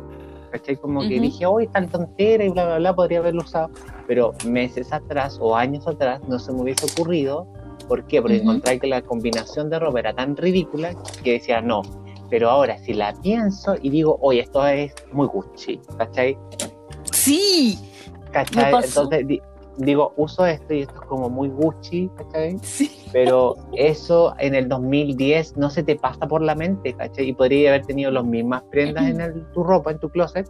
¿cachai? Como que Ujú. dije, hoy tan tontera y bla, bla, bla, podría haberlo usado, pero meses atrás o años atrás no se me hubiese ocurrido. ¿Por qué? Porque Ujú. encontré que la combinación de ropa era tan ridícula que decía, no, pero ahora si la pienso y digo, oye, esto es muy Gucci, ¿cachai? Sí, ¿Cachai? Me pasó. Entonces di- digo, uso esto y esto es como muy Gucci, ¿cachai? sí. Pero eso en el 2010 no se te pasa por la mente, ¿cachai? Y podría haber tenido las mismas prendas en el- tu ropa, en tu closet,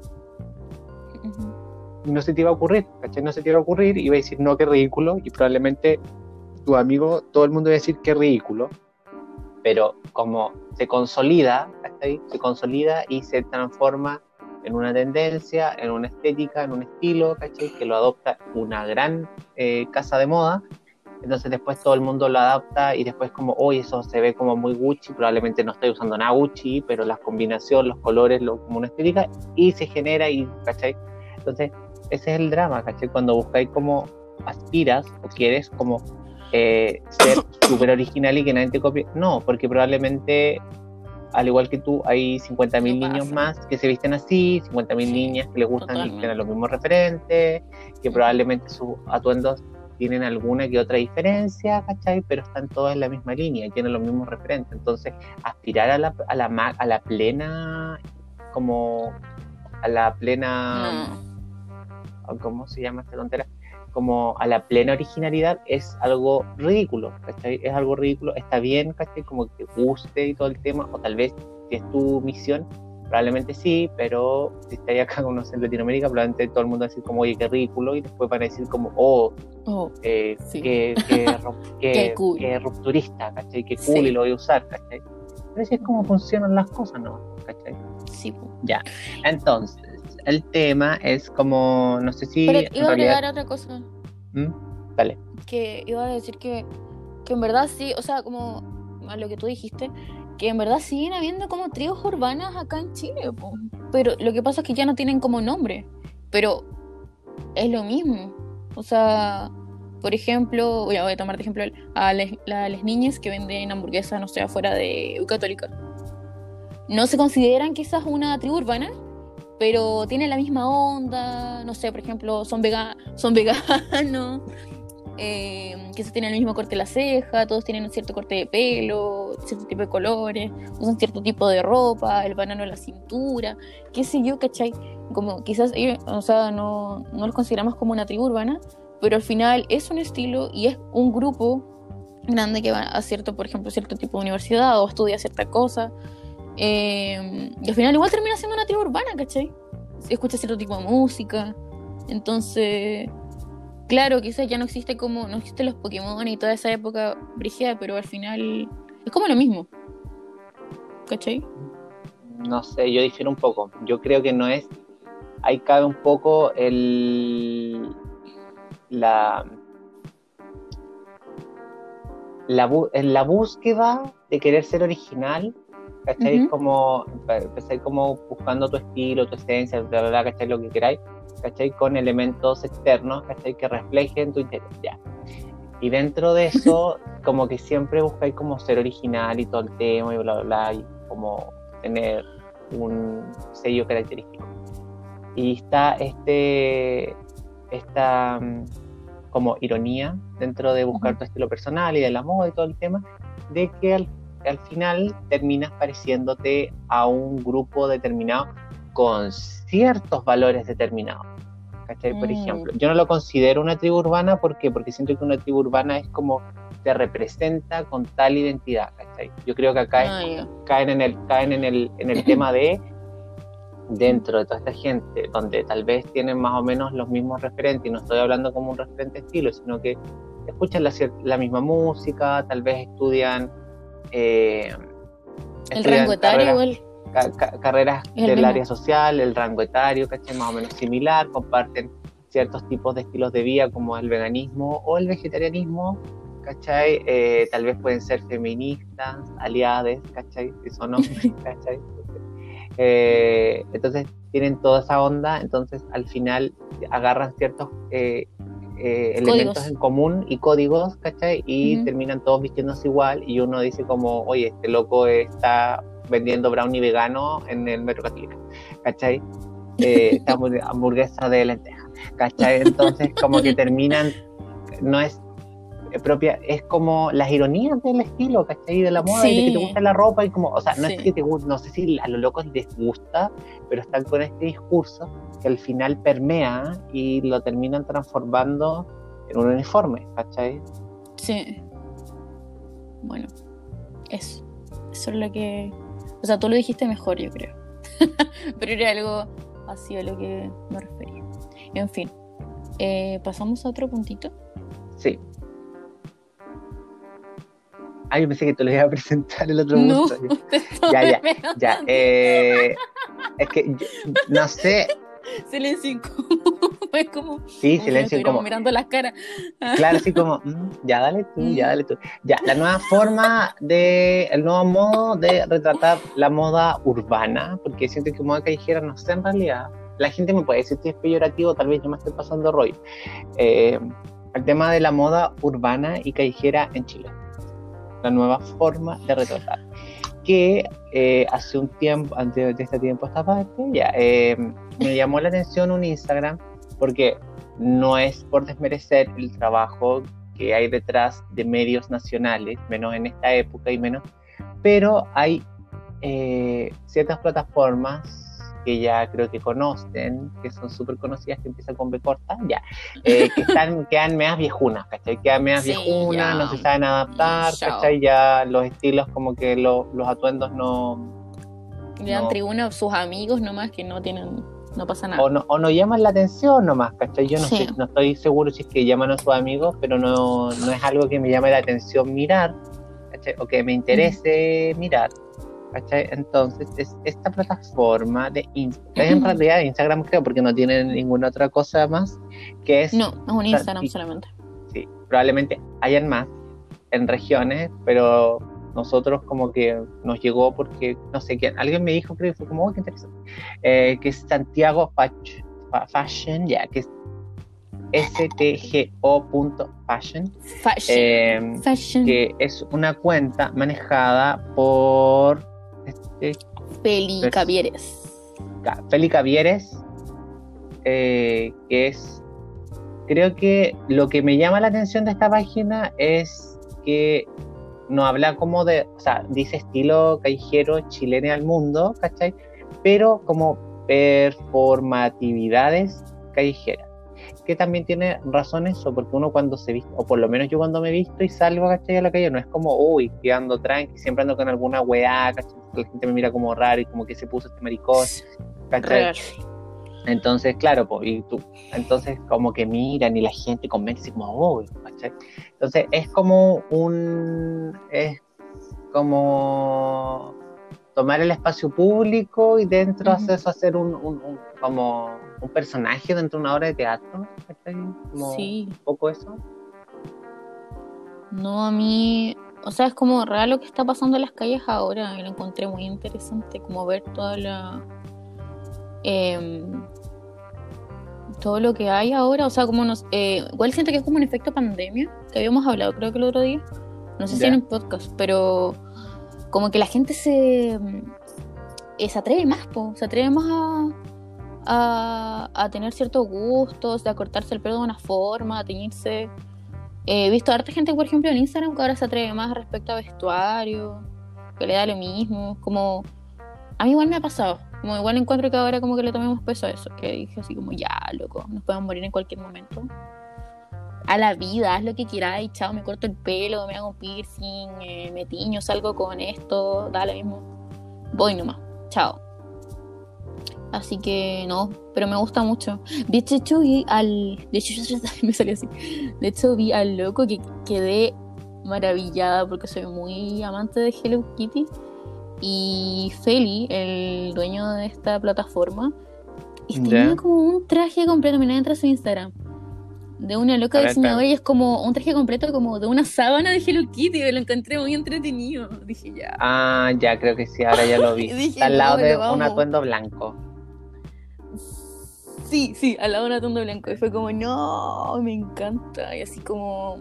y no se te iba a ocurrir, ¿cachai? No se te iba a ocurrir, iba a decir, no, qué ridículo, y probablemente tu amigo, todo el mundo iba a decir, qué ridículo, pero como se consolida, ¿cachai? Se consolida y se transforma en una tendencia, en una estética, en un estilo, ¿cachai? Que lo adopta una gran eh, casa de moda, entonces después todo el mundo lo adapta y después como, oye, eso se ve como muy Gucci, probablemente no estoy usando nada Gucci, pero la combinación, los colores, lo, como una estética, y se genera y, ¿cachai? Entonces, ese es el drama, ¿cachai? Cuando buscáis como aspiras o quieres como eh, ser súper original y que nadie te copie. No, porque probablemente, al igual que tú, hay 50.000 No niños más que se visten así, 50.000 Sí, niñas que les gustan y tienen los mismos referentes, que probablemente sus atuendos tienen alguna que otra diferencia, ¿cachai? Pero están todos en la misma línea y tienen los mismos referentes. Entonces, aspirar a la, a la, ma- a la plena, como a la plena... No. ¿cómo se llama esta tontera? Como a la plena originalidad es algo ridículo, ¿cachai? Es algo ridículo, está bien, ¿cachai? Como que guste y todo el tema, o tal vez si es tu misión, probablemente sí, pero si estaría acá con en Latinoamérica, probablemente todo el mundo va a decir como, oye, qué ridículo, y después van a decir como, oh, Oh, eh, Sí. qué, qué, qué- Qué cool. qué rupturista, ¿cachai? Qué cool Sí. y lo voy a usar, ¿cachai? Pero así es como funcionan las cosas, ¿no? ¿cachai? sí. po. Entonces, el tema es como, no sé si Pero iba a realidad... agregar otra cosa. ¿Mm? Dale. que iba a decir que, que en verdad sí, o sea, como a lo que tú dijiste, que en verdad siguen habiendo como tribus urbanas acá en Chile, po. pero lo que pasa es que ya no tienen como nombre, pero es lo mismo. O sea, por ejemplo, voy a, tomar de ejemplo a las niñas que venden hamburguesas, no sé, afuera de Católica. No se consideran quizás una tribu urbana, pero tienen la misma onda, no sé, por ejemplo, son, vega son veganos, eh, se tienen el mismo corte de la ceja, todos tienen un cierto corte de pelo, cierto tipo de colores, usan cierto tipo de ropa, el banano en la cintura, qué sé yo, ¿cachai? Como quizás o sea, no, no los consideramos como una tribu urbana, pero al final es un estilo y es un grupo grande que va a cierto, por ejemplo, cierto tipo de universidad o estudia cierta cosa. Eh, y al final igual termina siendo una tribu urbana, ¿cachai? Escucha cierto tipo de música. Entonces, claro, quizás ya no existe como, no existen los Pokémon y toda esa época brígida, pero al final es como lo mismo. ¿Cachai? No sé, yo difiero un poco. Yo creo que no es. Ahí cabe un poco el. La. La, la búsqueda de querer ser original, ¿cachai? Como empezar como buscando tu estilo, tu esencia, bla, bla, ¿cachai? Lo que queráis. ¿cachai? Con elementos externos, ¿cachai? Que reflejen tu interior, ya. Y dentro de eso, como que siempre buscáis como ser original y todo el tema y bla, bla, bla, y como tener un sello característico. Y está este, esta mm, como ironía dentro de buscar tu estilo personal y de la moda y todo el tema, de que al, al final terminas pareciéndote a un grupo determinado con ciertos valores determinados. ¿cachai? Por mm. ejemplo, yo no lo considero una tribu urbana porque porque siento que una tribu urbana es como te representa con tal identidad, ¿cachai? Yo creo que acá ah, caen en el caen en el en el tema de dentro de toda esta gente donde tal vez tienen más o menos los mismos referentes y no estoy hablando como un referente estilo, sino que escuchan la, misma música, tal vez estudian eh, el rango etario igual carreras del área social, el rango etario, ¿cachai? Más o menos similar, comparten ciertos tipos de estilos de vida como el veganismo o el vegetarianismo, ¿cachai? Eh, tal vez pueden ser feministas, aliadas, ¿cachai? Si son hombres, ¿cachai? Eh, entonces tienen toda esa onda, entonces al final agarran ciertos eh, elementos en común y códigos, ¿cachai? Y terminan todos vistiéndose igual y uno dice como, oye, este loco está vendiendo brownie vegano en el Metro Católica, ¿cachai? Eh, esta hamburguesa de lenteja, ¿cachai? Entonces como que terminan, no es propia, es como las ironías del estilo, ¿cachai? De la moda, y de que te gusta la ropa y como, o sea, no es que te gusta, no sé si a los locos les gusta, pero están con este discurso que al final permea y lo terminan transformando en un uniforme, ¿cachai? Sí. Bueno, eso. Eso es lo que o sea, tú lo dijiste mejor, yo creo. Pero era algo así a lo que me refería. En fin, eh, ¿pasamos a otro puntito? Sí. Ah, yo pensé que te lo iba a presentar el otro no, Ya, ya, ya. Eh, es que, no sé, silencio incómodo. Es como. Sí, silencio incómodo. mirando las caras. Claro, así como, mm, ya dale tú, ya dale tú. Ya, la nueva forma de. El nuevo modo de retratar la moda urbana, porque siento que moda callejera, no sé en realidad. La gente me puede decir que es peyorativo, tal vez yo me estoy pasando rollo. Eh, el tema de la moda urbana y callejera en Chile. La nueva forma de retratar que eh, hace un tiempo, antes de este tiempo esta parte, ya, eh, me llamó la atención un Instagram porque no es por desmerecer el trabajo que hay detrás de medios nacionales, menos en esta época y menos, pero hay eh, ciertas plataformas que ya creo que conocen, que son súper conocidas, que empiezan con B corta, ya, eh, que están, quedan medias viejunas, ¿cachai? Quedan medias viejunas, no se saben adaptar, ¿cachai? Ya los estilos, como que los atuendos no... Le dan tribuna a sus amigos nomás que no tienen no pasa nada. O no, o no llaman la atención nomás, ¿cachai? Yo no, sé, no estoy seguro si es que llaman a sus amigos, pero no, no es algo que me llame la atención mirar, ¿cachai? O que me interese mirar. ¿Cachai? Entonces, es esta plataforma de Instagram, en realidad Instagram creo, porque no tiene ninguna otra cosa más, que es... No, es un Instagram solamente. Sí, probablemente hayan más en regiones, pero nosotros como que nos llegó porque, no sé quién, alguien me dijo, creo que fue como, oh, qué interesante, eh, que es Santiago Fashion, ya, que es stgo.fashion, Fashion. eh, Fashion. que es una cuenta manejada por Pers- Cavieres. Ca- Feli Cavieres, eh, que es, creo que lo que me llama la atención de esta página es que no habla como de, o sea, dice estilo callejero chileno al mundo, ¿cachai? Pero como performatividades callejeras. Que también tiene razón eso, porque uno cuando se viste, o por lo menos yo cuando me visto y salgo, ¿cachai? A la calle, no es como, uy, que ando tranqui, siempre ando con alguna weá, ¿cachai? La gente me mira como raro y como que se puso este maricón. Entonces, claro, pues, y tú, entonces como que miran y la gente comenta así como, oh, ¿cachai? Entonces es como un, es como tomar el espacio público y dentro Ujú. hacer eso, hacer un, un- un- como un personaje dentro de una obra de teatro, ¿cachai? Como Sí. un poco eso. No, a mí, o sea, es como real lo que está pasando en las calles ahora. y Lo encontré muy interesante, como ver toda la. em, todo lo que hay ahora. O sea, como nos. eh, igual siento que es como un efecto pandemia, que habíamos hablado, creo que el otro día. No sé si en el podcast, pero como que la gente se. eh, se atreve más, po, se atreve más a. A, a tener ciertos gustos, de acortarse el pelo de una forma, a teñirse. He visto a harta gente, por ejemplo, en Instagram que ahora se atreve más respecto a vestuario, que le da lo mismo. Como. A mí igual me ha pasado. Como igual encuentro que ahora como que le tomemos peso a eso. Que dije así como, ya, loco, nos podemos morir en cualquier momento. A la vida, haz lo que quieras, chao, me corto el pelo, me hago piercing, eh, me tiño, salgo con esto, da lo mismo. Voy nomás, chao. Así que no, pero me gusta mucho. De hecho, vi al. De hecho, me salió así. De hecho, vi al loco que quedé maravillada porque soy muy amante de Hello Kitty. Y Feli, el dueño de esta plataforma, tenía como un traje completo. Mira, entra a su Instagram. De una loca diseñadora y es como un traje completo como de una sábana de Hello Kitty. Lo encontré muy entretenido. Dije ya. Ah, ya creo que sí, ahora ya lo vi. Dije, Está al lado no, de un atuendo blanco. Sí, sí, al lado de un atuendo blanco. Y fue como, no, me encanta. Y así como.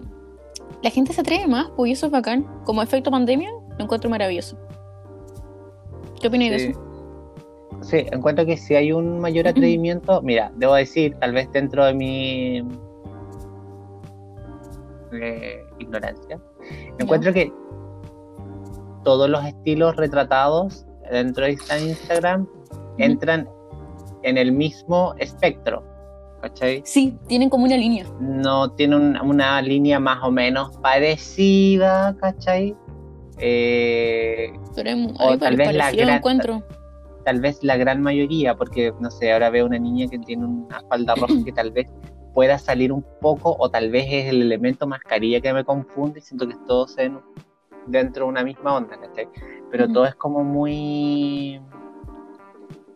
La gente se atreve más, pues eso es bacán. Como efecto pandemia, lo encuentro maravilloso. ¿Qué opinas de eso? Sí, encuentro que si hay un mayor atrevimiento, mira, debo decir, tal vez dentro de mi eh, ignorancia, encuentro que todos los estilos retratados dentro de Instagram entran en el mismo espectro, ¿cachai? Sí, tienen como una línea. No tiene un- una línea más o menos parecida, ¿cachai? Eh, Pero hay, O hay tal vez la gran- encuentro. tal vez la gran mayoría, porque no sé, ahora veo una niña que tiene una falda roja que tal vez pueda salir un poco, o tal vez es el elemento mascarilla que me confunde y siento que todos se dentro de una misma onda, ¿cachai? Pero todo es como muy.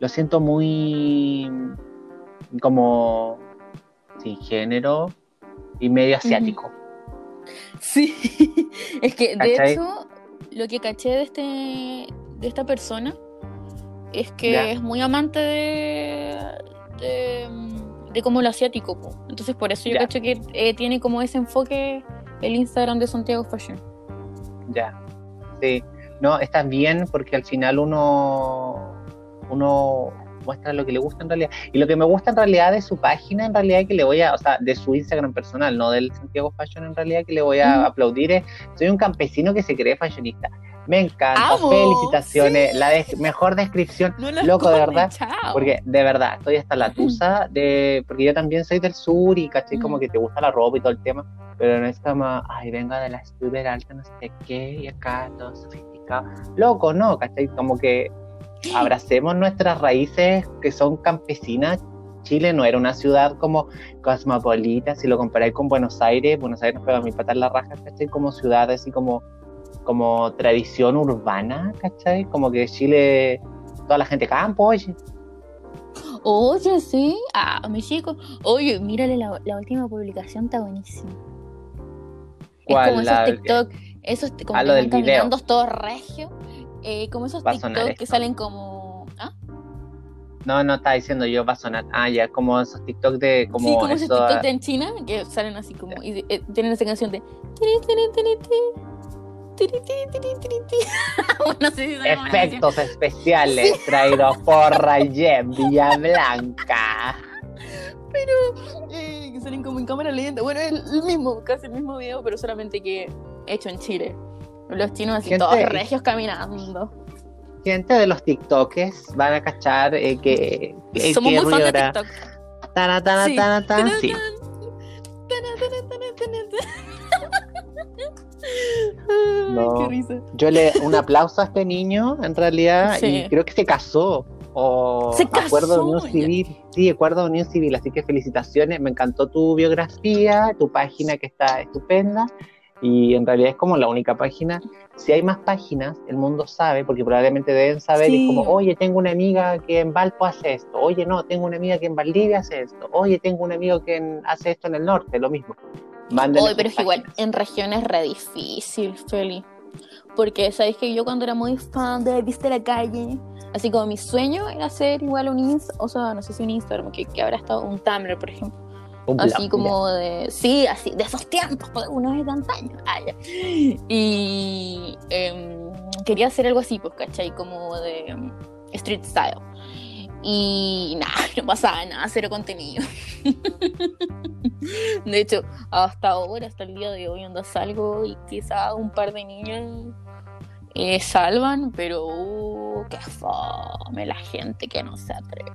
Lo siento muy. como. sin género y medio asiático. Sí, es que de ¿Cachai? hecho, lo que caché de este de esta persona es que Ya. es muy amante de, de, de como lo asiático. po. Entonces, por eso yo Ya. cacho que eh, tiene como ese enfoque el Instagram de Santiago Fashion. Ya. Sí. No, está bien porque al final uno. Uno muestra lo que le gusta en realidad. Y lo que me gusta en realidad de su página, en realidad que le voy a, o sea, de su Instagram personal, no del Santiago Fashion, en realidad que le voy a aplaudir es, soy un campesino que se cree fashionista. Me encanta, ¡Amo! felicitaciones, la de- mejor descripción, No Loco, de verdad, chao. porque de verdad estoy hasta la tusa de, porque yo también soy del sur y caché como que te gusta la ropa y todo el tema, pero no es como, ay, venga de la super alta, no sé qué, y acá todo sofisticado. Loco, no, caché, como que abracemos nuestras raíces que son campesinas. Chile no era una ciudad como cosmopolita, si lo comparáis con Buenos Aires, Buenos Aires nos pega mi pata en la raja, ¿cachai? Como ciudad así como, como tradición urbana, ¿cachai? Como que Chile, toda la gente campo, oye. Oye, sí. Ah, mi chico. Oye, mírale la, la última publicación, está buenísima. Es como esos TikTok Esos como Ah, que lo van caminando todos regios. Eh, como esos TikTok que salen como. ¿Ah? No, no estaba diciendo yo va a sonar. Ah, ya, como esos TikTok de. Como sí, como esos TikTok ah, de en China que salen así como. Y eh, tienen esa canción de. no sé si Efectos especiales sí. traídos por Rayem Villablanca. Pero. Eh, que salen como en cámara leyenda. Bueno, es el mismo, casi el mismo video, pero solamente que hecho en Chile. Los chinos así Gente- todos regios caminando. Gente de los TikTokers van a cachar eh, que. que- Somos que muy fans de TikTok. Tana, tana, Sí. tana, tana, sí. No. Qué risa. Yo le un aplauso a este niño, en realidad, Sí. y creo que se casó. O Se casó, acuerdo de unión ya. civil. Sí, acuerdo de unión civil. Así que felicitaciones. Me encantó tu biografía, tu página que está estupenda. Y en realidad es como la única página. Si hay más páginas, el mundo sabe, porque probablemente deben saber. Sí. es como, oye, tengo una amiga que en Valpo hace esto. Oye, no, tengo una amiga que en Valdivia hace esto. Oye, tengo un amigo que en- hace esto en el norte, lo mismo. Mándenle Oye, pero es igual en regiones es re difícil, Feli. Porque sabéis que yo cuando era muy fan de Viste la calle, así como mi sueño era hacer igual un Insta, o sea, no sé si un Instagram, que, que habrá estado un Tumblr, por ejemplo. Así como de. Sí, así, de esos tiempos, pues uno es de antaño. Ah, ya. Y em, quería hacer algo así, pues, ¿cachai? Como de em, street style. Y nada, no pasaba nada, cero contenido. De hecho, hasta ahora, hasta el día de hoy, ando salgo y quizá un par de niños eh, salvan, pero uh, qué fome la gente que no se atreve.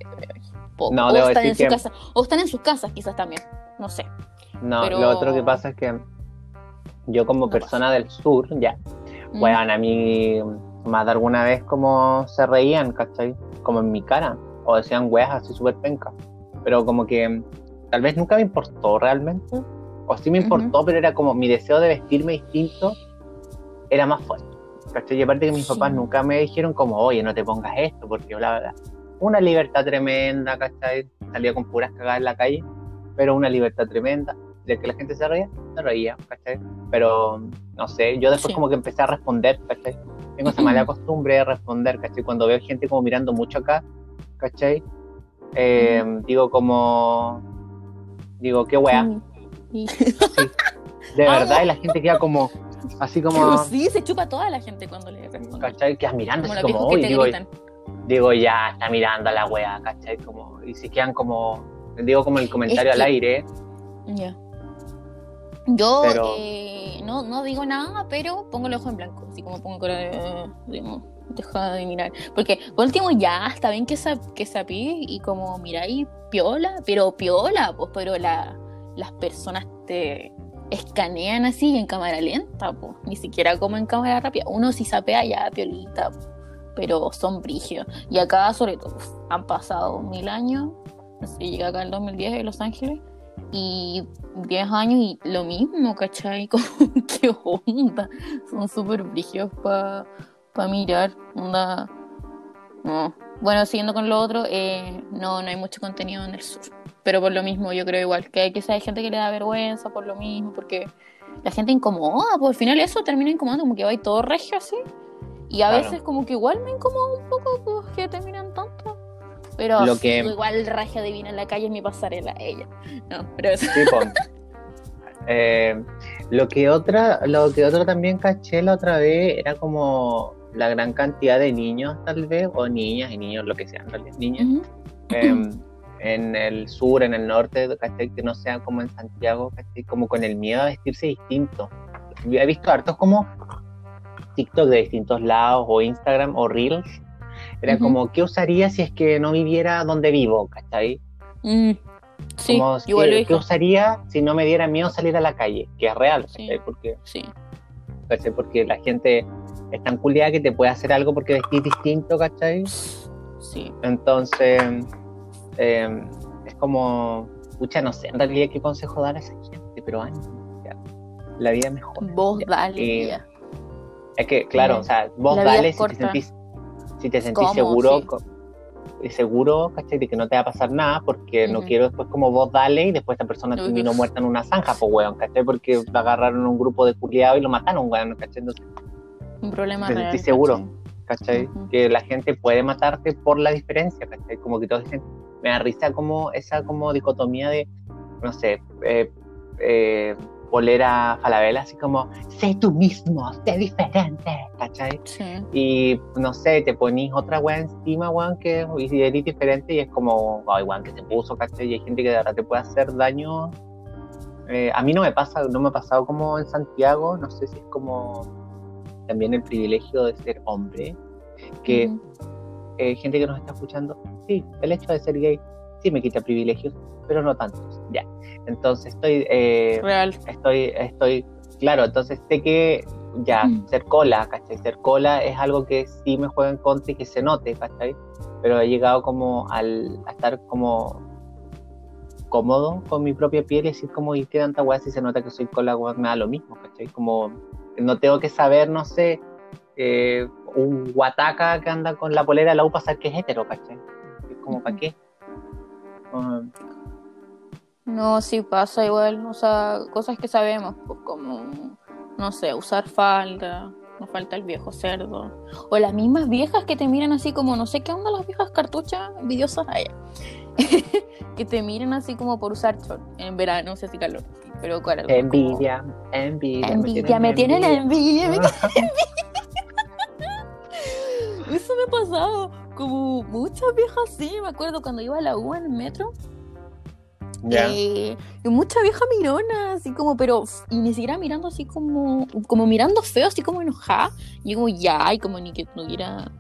O, No, o están en su que- casa, o están en sus casas quizás también, no sé. No, Pero- lo otro que pasa es que yo como No persona del sur, ya, Mm. weón, a mí más de alguna vez como se reían, ¿cachai? Como en mi cara, o decían weas así súper penca, pero como que tal vez nunca me importó realmente, o sí me importó, pero era como mi deseo de vestirme distinto era más fuerte, ¿cachai? Y aparte que mis Sí. papás nunca me dijeron como, oye, no te pongas esto, porque bla, bla. Una libertad tremenda, ¿cachai? Salía con puras cagadas en la calle, pero una libertad tremenda. De que la gente se reía, se reía, ¿cachai? Pero, no sé, yo después Sí. como que empecé a responder, ¿cachai? Tengo esa mala costumbre de responder, ¿cachai? Cuando veo gente como mirando mucho acá, ¿cachai? Eh, Digo como, digo, qué weá, de Ah. verdad, y la gente queda como, así como, sí, se chupa toda la gente cuando le responde. ¿cachai? Quedas mirando, Como así como, que digo, ya, está mirando a la wea, ¿cachai? Como, y se quedan como, digo como el comentario Es al aire, Ya. Yo Pero- eh, no, no digo nada, pero pongo el ojo en blanco, así como pongo cara de, digamos, deja de mirar. Porque por último ya está bien que, sa que sapí y como miráis piola, pero piola, pues, pero la, las personas te escanean así en cámara lenta, ni siquiera como en cámara rápida. Uno si sapea ya piolita, pero son brígidos. Y acá sobre todo han pasado mil años, así llegué acá el 2010 de Los Ángeles y 10 años y lo mismo, ¿cachai? Como, ¿Qué onda? Son súper brígidos para mirar. Onda. No. Bueno, siguiendo con lo otro, eh, no, no hay mucho contenido en el sur. Pero por lo mismo, yo creo igual que hay, quizás hay gente que le da vergüenza por lo mismo, porque la gente incomoda, pues al final eso termina incomodando, como que va y todo regio así. Y a Claro. veces como que igual me incomoda un poco pues, que te miran tanto. Pero Lo que- igual regia divina en la calle es mi pasarela, ella. No, pero eso. Sí. Eh, lo que otra, lo que otro también caché la otra vez era como la gran cantidad de niños, tal vez, o niñas y niños, lo que sean, niñas, Ujú. eh, en el sur, en el norte, ¿cachai? que no sea como en Santiago, ¿cachai? como con el miedo a vestirse distinto. He visto hartos como TikTok de distintos lados, o Instagram, o Reels. Era Ujú. como, ¿qué usaría si es que no viviera donde vivo? ¿Cachai? Mm, Sí, Como, igual ¿qué, qué usaría si no me diera miedo salir a la calle? Que es real, Sí. Porque, Sí. ¿cachai? Porque la gente es tan culiada que te puede hacer algo porque vestís distinto, ¿cachai? Sí. Entonces, eh, es como, pucha, no sé en realidad qué consejo dar a esa gente, pero ánimo, ya. la vida mejor. Vos ya. dale. Eh. Es que, claro, Sí. o sea, vos La dale si te sentís, si te sentís seguro, sí. co- seguro, ¿cachai? De que no te va a pasar nada, porque no Ujú. quiero después como vos dale y después esta persona Ujú. terminó muerta en una zanja, pues weón, ¿cachai? Porque agarraron un grupo de culiados y lo mataron, weón, ¿cachai? Entonces, Un problema Estoy real. seguro. ¿cachai? ¿cachai? Ujú. Que la gente puede matarte por la diferencia, ¿cachai? Como que todos dicen, me da risa como esa como dicotomía de, no sé, eh, eh, polera falabella, así como, sé tú mismo, sé diferente, ¿cachai? Sí. Y no sé, te ponís otra weá encima, weón, que eres diferente y es como, ay, weón, que se puso, ¿cachai? Y hay gente que de verdad te puede hacer daño. Eh, a mí no me pasa, no me ha pasado como en Santiago, no sé si es como también el privilegio de ser hombre, que. Eh, gente que nos está escuchando, sí, el hecho de ser gay sí me quita privilegios, pero no tantos, ya. Entonces estoy, eh, Real. estoy, estoy, claro, entonces sé que ya, Mm. ser cola, ¿cachai? Ser cola es algo que sí me juega en contra y que se note, ¿cachai? Pero he llegado como al, a estar como cómodo con mi propia piel y decir como, ¿y qué tanta weá si se nota que soy cola, me da lo mismo, ¿cachai? Como, no tengo que saber, no sé, eh, un guataca que anda con la polera de la U pasar que es hetero, ¿cachai? Como, ¿para qué? No, sí pasa igual, o sea, cosas que sabemos, pues como, no sé, usar falda, nos falta el viejo cerdo, o las mismas viejas que te miran así como, no sé qué onda las viejas cartuchas envidiosas allá, que te miran así como por usar short en verano, no sé si calor, pero claro, como- envidia, envidia, envidia, me tienen envidia, me Ah, Eso me ha pasado. Como muchas viejas así. Me acuerdo cuando iba a la U en el metro. ya. eh, y mucha vieja mirona, así como, pero. Y ni siquiera mirando así como. Como mirando feo, así como enojada. Y como ya, y como ni que tuviera.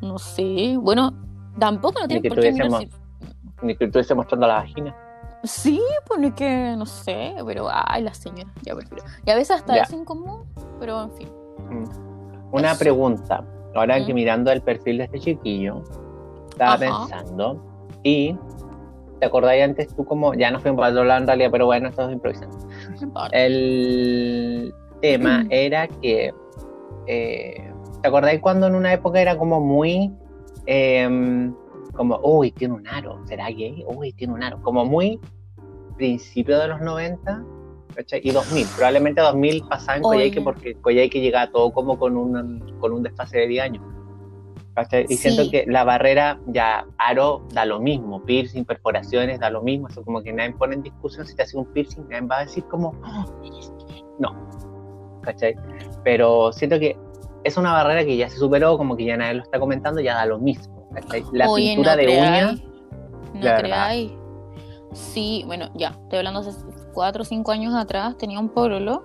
No sé. Bueno, tampoco no tiene por qué mirar. Ni que estuviese mostrando la vagina. Sí, pues ni que. No sé, pero. Ay, la señora. Ya prefiero. Y a veces hasta Ya. es incómodo. Pero en fin. Una Eso. pregunta. Ahora que mirando el perfil de este chiquillo, estaba Ajá. pensando y te acordáis antes tú como, ya no para otro lado en realidad, pero bueno, estamos improvisando. El tema era que, eh, ¿te acordáis cuando en una época era como muy, em, como, uy, tiene un aro, ¿será gay? Uy, tiene un aro, como muy principio de los 90 ¿cachai? y 2000, probablemente 2000 pasaba en Coyhaique porque Coyhaique llegaba todo como con un, con un desfase de 10 años. ¿cachai? Y Sí. siento que la barrera, ya, aro da lo mismo, piercing, perforaciones da lo mismo, eso como que nadie pone en discusión si te hace un piercing, nadie va a decir como, "Oh, eres gay". no, ¿cachai? Pero siento que es una barrera que ya se superó, como que ya nadie lo está comentando, ya da lo mismo, ¿cachai? La Oye, pintura no de uña, No la creáis. Sí, bueno, ya, estoy hablando 4 o 5 años atrás, tenía un pololo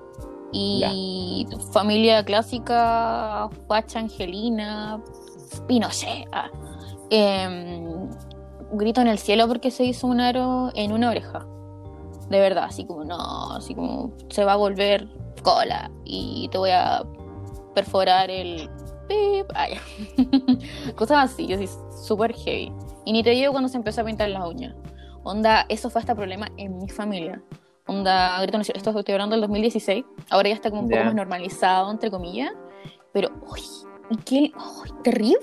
y familia clásica, facha angelina, Pinochet. ah. Em, grito en el cielo porque se hizo un aro en una oreja. De verdad, así como no, así como se va a volver cola y te voy a perforar el pip. Ya. Cosas así, así súper heavy. Y ni te digo cuando se empezó a pintar las uñas. Onda, eso fue hasta problema en mi familia. Onda, grito esto estoy hablando del 2016. Ahora ya está como un poco más normalizado, entre comillas. Pero, uy, qué terrible.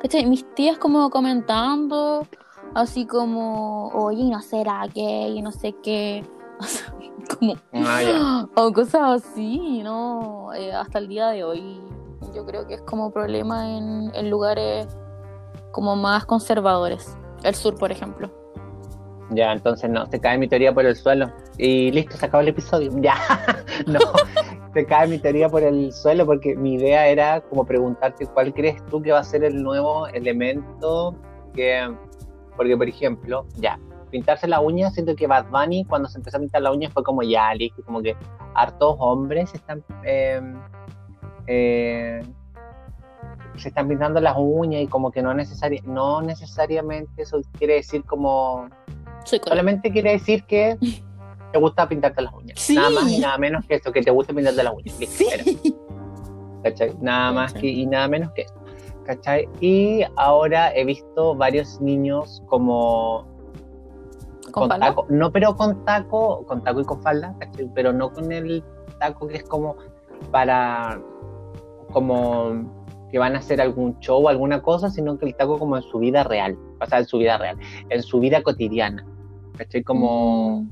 ¿Cachai? Mis tías como comentando, así como, oye, ¿y no será gay? Y no sé qué. O sea, como, Ah, o cosas así, ¿no? Eh, hasta el día de hoy yo creo que es como problema en, en lugares como más conservadores. El sur, por ejemplo. Ya, entonces no, se cae mi teoría por el suelo. Y listo, se acabó el episodio. Ya, no, se cae mi teoría por el suelo porque mi idea era como preguntarte cuál crees tú que va a ser el nuevo elemento que, porque por ejemplo, ya, pintarse la uña, siento que Bad Bunny cuando se empezó a pintar la uña fue como ya, listo, como que hartos hombres están... eh, se están pintando las uñas y como que no, necesari no necesariamente eso quiere decir como Soy solamente quiere decir que te gusta pintarte las uñas. Sí. Nada más y nada menos que eso, que te gusta pintarte las uñas. Listo, era. Sí. ¿Cachai? Nada más que, y nada menos que eso. ¿Cachai? Y ahora he visto varios niños como ¿Con taco, no pero con taco, con taco y con falda, ¿cachai? Pero no con el taco que es como para como que van a hacer algún show o alguna cosa, sino que el taco como en su vida real, o sea, en su vida real, en su vida cotidiana. ¿Cachai? Como,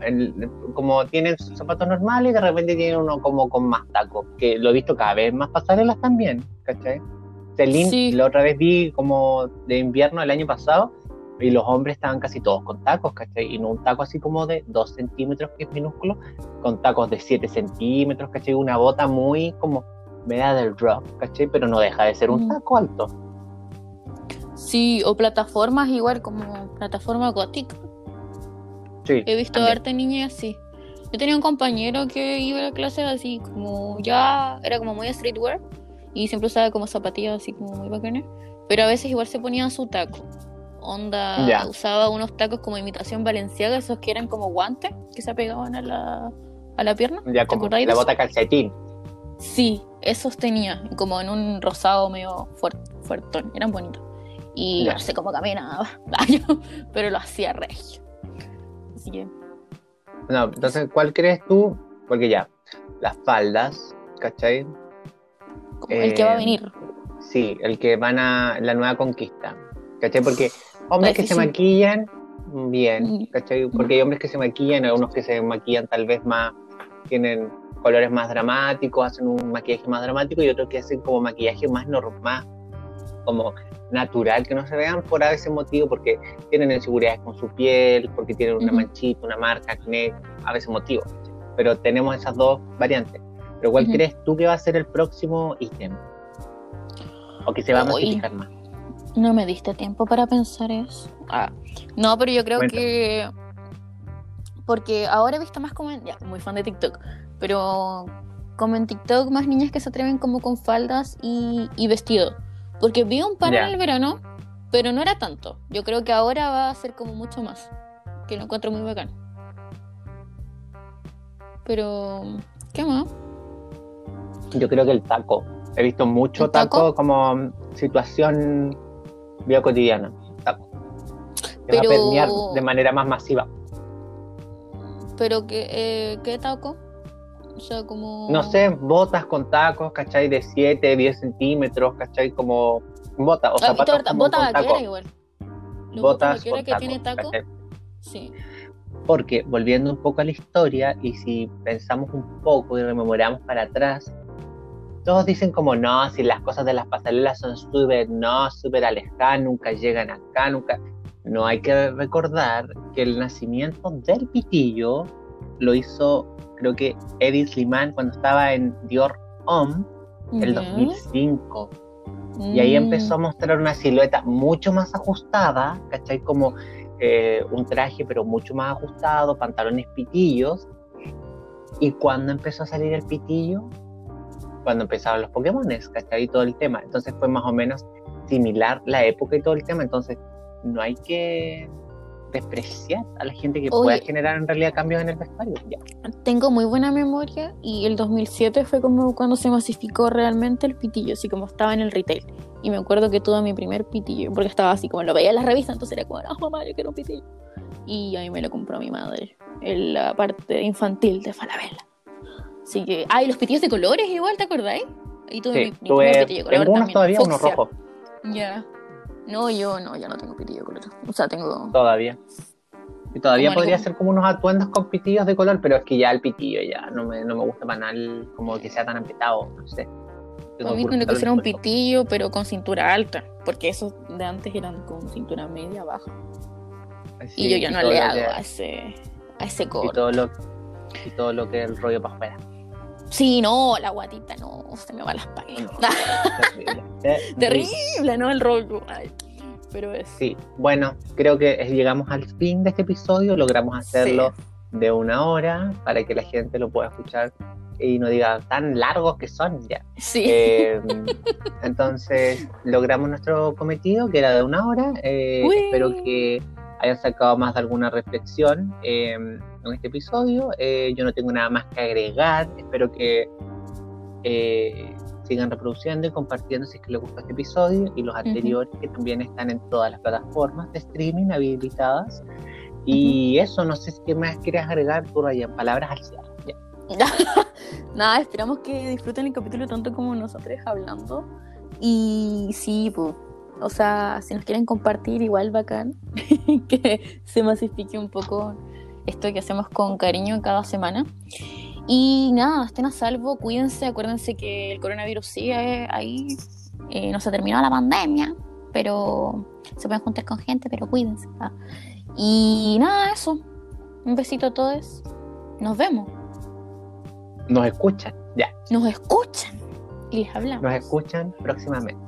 Mm. como tienen zapatos normales y de repente tienen uno como con más tacos, que lo he visto cada vez más pasarelas también, ¿cachai? Celine, Sí. la otra vez vi como de invierno el año pasado y los hombres estaban casi todos con tacos, ¿cachai? Y no un taco así como de 2 centímetros, que es minúsculo, con tacos de 7 centímetros, ¿cachai? Una bota muy como media del rock, ¿cachai? Pero no deja de ser un Mm. taco alto. Sí, o plataformas igual como plataforma gótica. Sí, He visto también. arte niña así. Yo tenía un compañero que iba a clases así, como ya era como muy streetwear y siempre usaba como zapatillas así como muy bacanas, pero a veces igual se ponía su taco. Onda, Ya. usaba unos tacos como imitación valenciaga, esos que eran como guantes que se pegaban a la, a la pierna. Ya ¿Te como la bota calcetín. Sí, esos tenía, como en un rosado medio fuer- fuertón, eran bonitos. Y no sé cómo caminaba, pero lo hacía regio. Así que, No, entonces, ¿cuál crees tú? Porque ya, las faldas, ¿cachai? como el que va a Eh, venir. Sí, el que van a la nueva conquista, ¿cachai? Porque hombres que se maquillan, bien, Mm. ¿cachai? Porque hay hombres que se maquillan, algunos que se maquillan tal vez más, tienen colores más dramáticos, hacen un maquillaje más dramático y otros que hacen como maquillaje más normal, como natural, que no se vean por ese motivo, porque tienen inseguridades con su piel, porque tienen una manchita, una marca, acné, a veces motivo. Pero tenemos esas dos variantes. Pero ¿cuál crees tú que va a ser el próximo ítem? ¿O que se va a Uy. masificar más? No me diste tiempo para pensar eso. Ah, no, pero yo creo Cuéntame. que. Porque ahora he visto más como. en- Ya, muy fan de TikTok. Pero como en TikTok, más niñas que se atreven como con faldas y, y vestido. Porque vi un par en el verano, pero no era tanto. Yo creo que ahora va a ser como mucho más. Que lo encuentro muy bacán. Pero. ¿Qué más? Yo creo que el taco. He visto mucho ¿El taco? taco, como situación vida cotidiana. Taco. Que va a Pero- permear de manera más masiva. Pero que. Eh, ¿Qué taco? O sea, como. No sé, botas con tacos, ¿cachai? De 7, 10 centímetros, ¿cachai? Como botas o Ah, zapatos como bota con vaquera igual. Los Botas vaquera con que taco, tiene taco. ¿cachai? Sí. Porque volviendo un poco a la historia y si pensamos un poco y rememoramos para atrás, todos dicen como no, si las cosas de las pasarelas son súper, no, súper alejadas, nunca llegan acá, nunca... No hay que recordar que el nacimiento del pitillo lo hizo, creo que Edith Sliman cuando estaba en Dior Homme, el Ya. 2005. Y ahí empezó a mostrar una silueta mucho más ajustada, ¿cachai? Como eh, un traje, pero mucho más ajustado, pantalones pitillos. Y cuando empezó a salir el pitillo, cuando empezaron los Pokémones, ¿cachai? Y todo el tema. Entonces fue más o menos similar la época y todo el tema. Entonces no hay que despreciar a la gente que Oye. pueda generar en realidad cambios en el vestuario. Ya. Tengo muy buena memoria y el 2007 fue como cuando se masificó realmente el pitillo, así como estaba en el retail. Y me acuerdo que tuve mi primer pitillo, porque estaba así como lo veía en las revistas, entonces era como, ah, mamá, yo quiero un pitillo. Y a mí me lo compró mi madre, en la parte infantil de Falabella. Así que, ah, y los pitillos de colores igual, ¿te acordáis? Ahí tuve mi, Sí, mi tuve, primer pitillo de color tengo unos todavía, unos rojos Ya. No, yo no, ya no tengo pitillo de color. O sea, tengo... todavía. Y todavía Como podría ser como unos atuendos con pitillos de color, pero es que ya el pitillo ya no me, no me gusta para nada el- como que sea tan apretado, no sé. Tengo A mí lo pusieron un pitillo, pero con cintura alta, porque esos de antes eran con cintura media baja. Y yo ya no le hago que- a ese, a ese y coro. todo lo y todo lo que es el rollo para afuera. Sí, no, la guatita no, se me va la espalda. Terrible. Terrible. ¿no? El rollo. Ay, pero es. Sí, bueno, creo que llegamos al fin de este episodio, logramos hacerlo de una hora para que la gente lo pueda escuchar y no diga tan largos que son ya. Sí. Eh, entonces logramos nuestro cometido, que era de una hora. Eh, espero que hayan sacado más de alguna reflexión eh, en este episodio. Eh, yo no tengo nada más que agregar. Espero que eh, sigan reproduciendo y compartiendo si es que les gustó este episodio y los anteriores que también están en todas las plataformas de streaming habilitadas. Y eso, no sé si qué más quieres agregar tú, Ryan. Palabras al cierre. Nada, esperamos que disfruten el capítulo tanto como nosotros hablando. Y sí, pues, o sea, si nos quieren compartir, igual bacán, que se masifique un poco esto que hacemos con cariño cada semana. Y nada, estén a salvo, cuídense, acuérdense que el coronavirus sigue ahí, eh, no se ha terminado la pandemia, pero se pueden juntar con gente, pero cuídense. ah. Y nada, eso. Un besito a todos. Nos vemos. Nos escuchan, ya. Nos escuchan. Y les hablamos. Nos escuchan próximamente.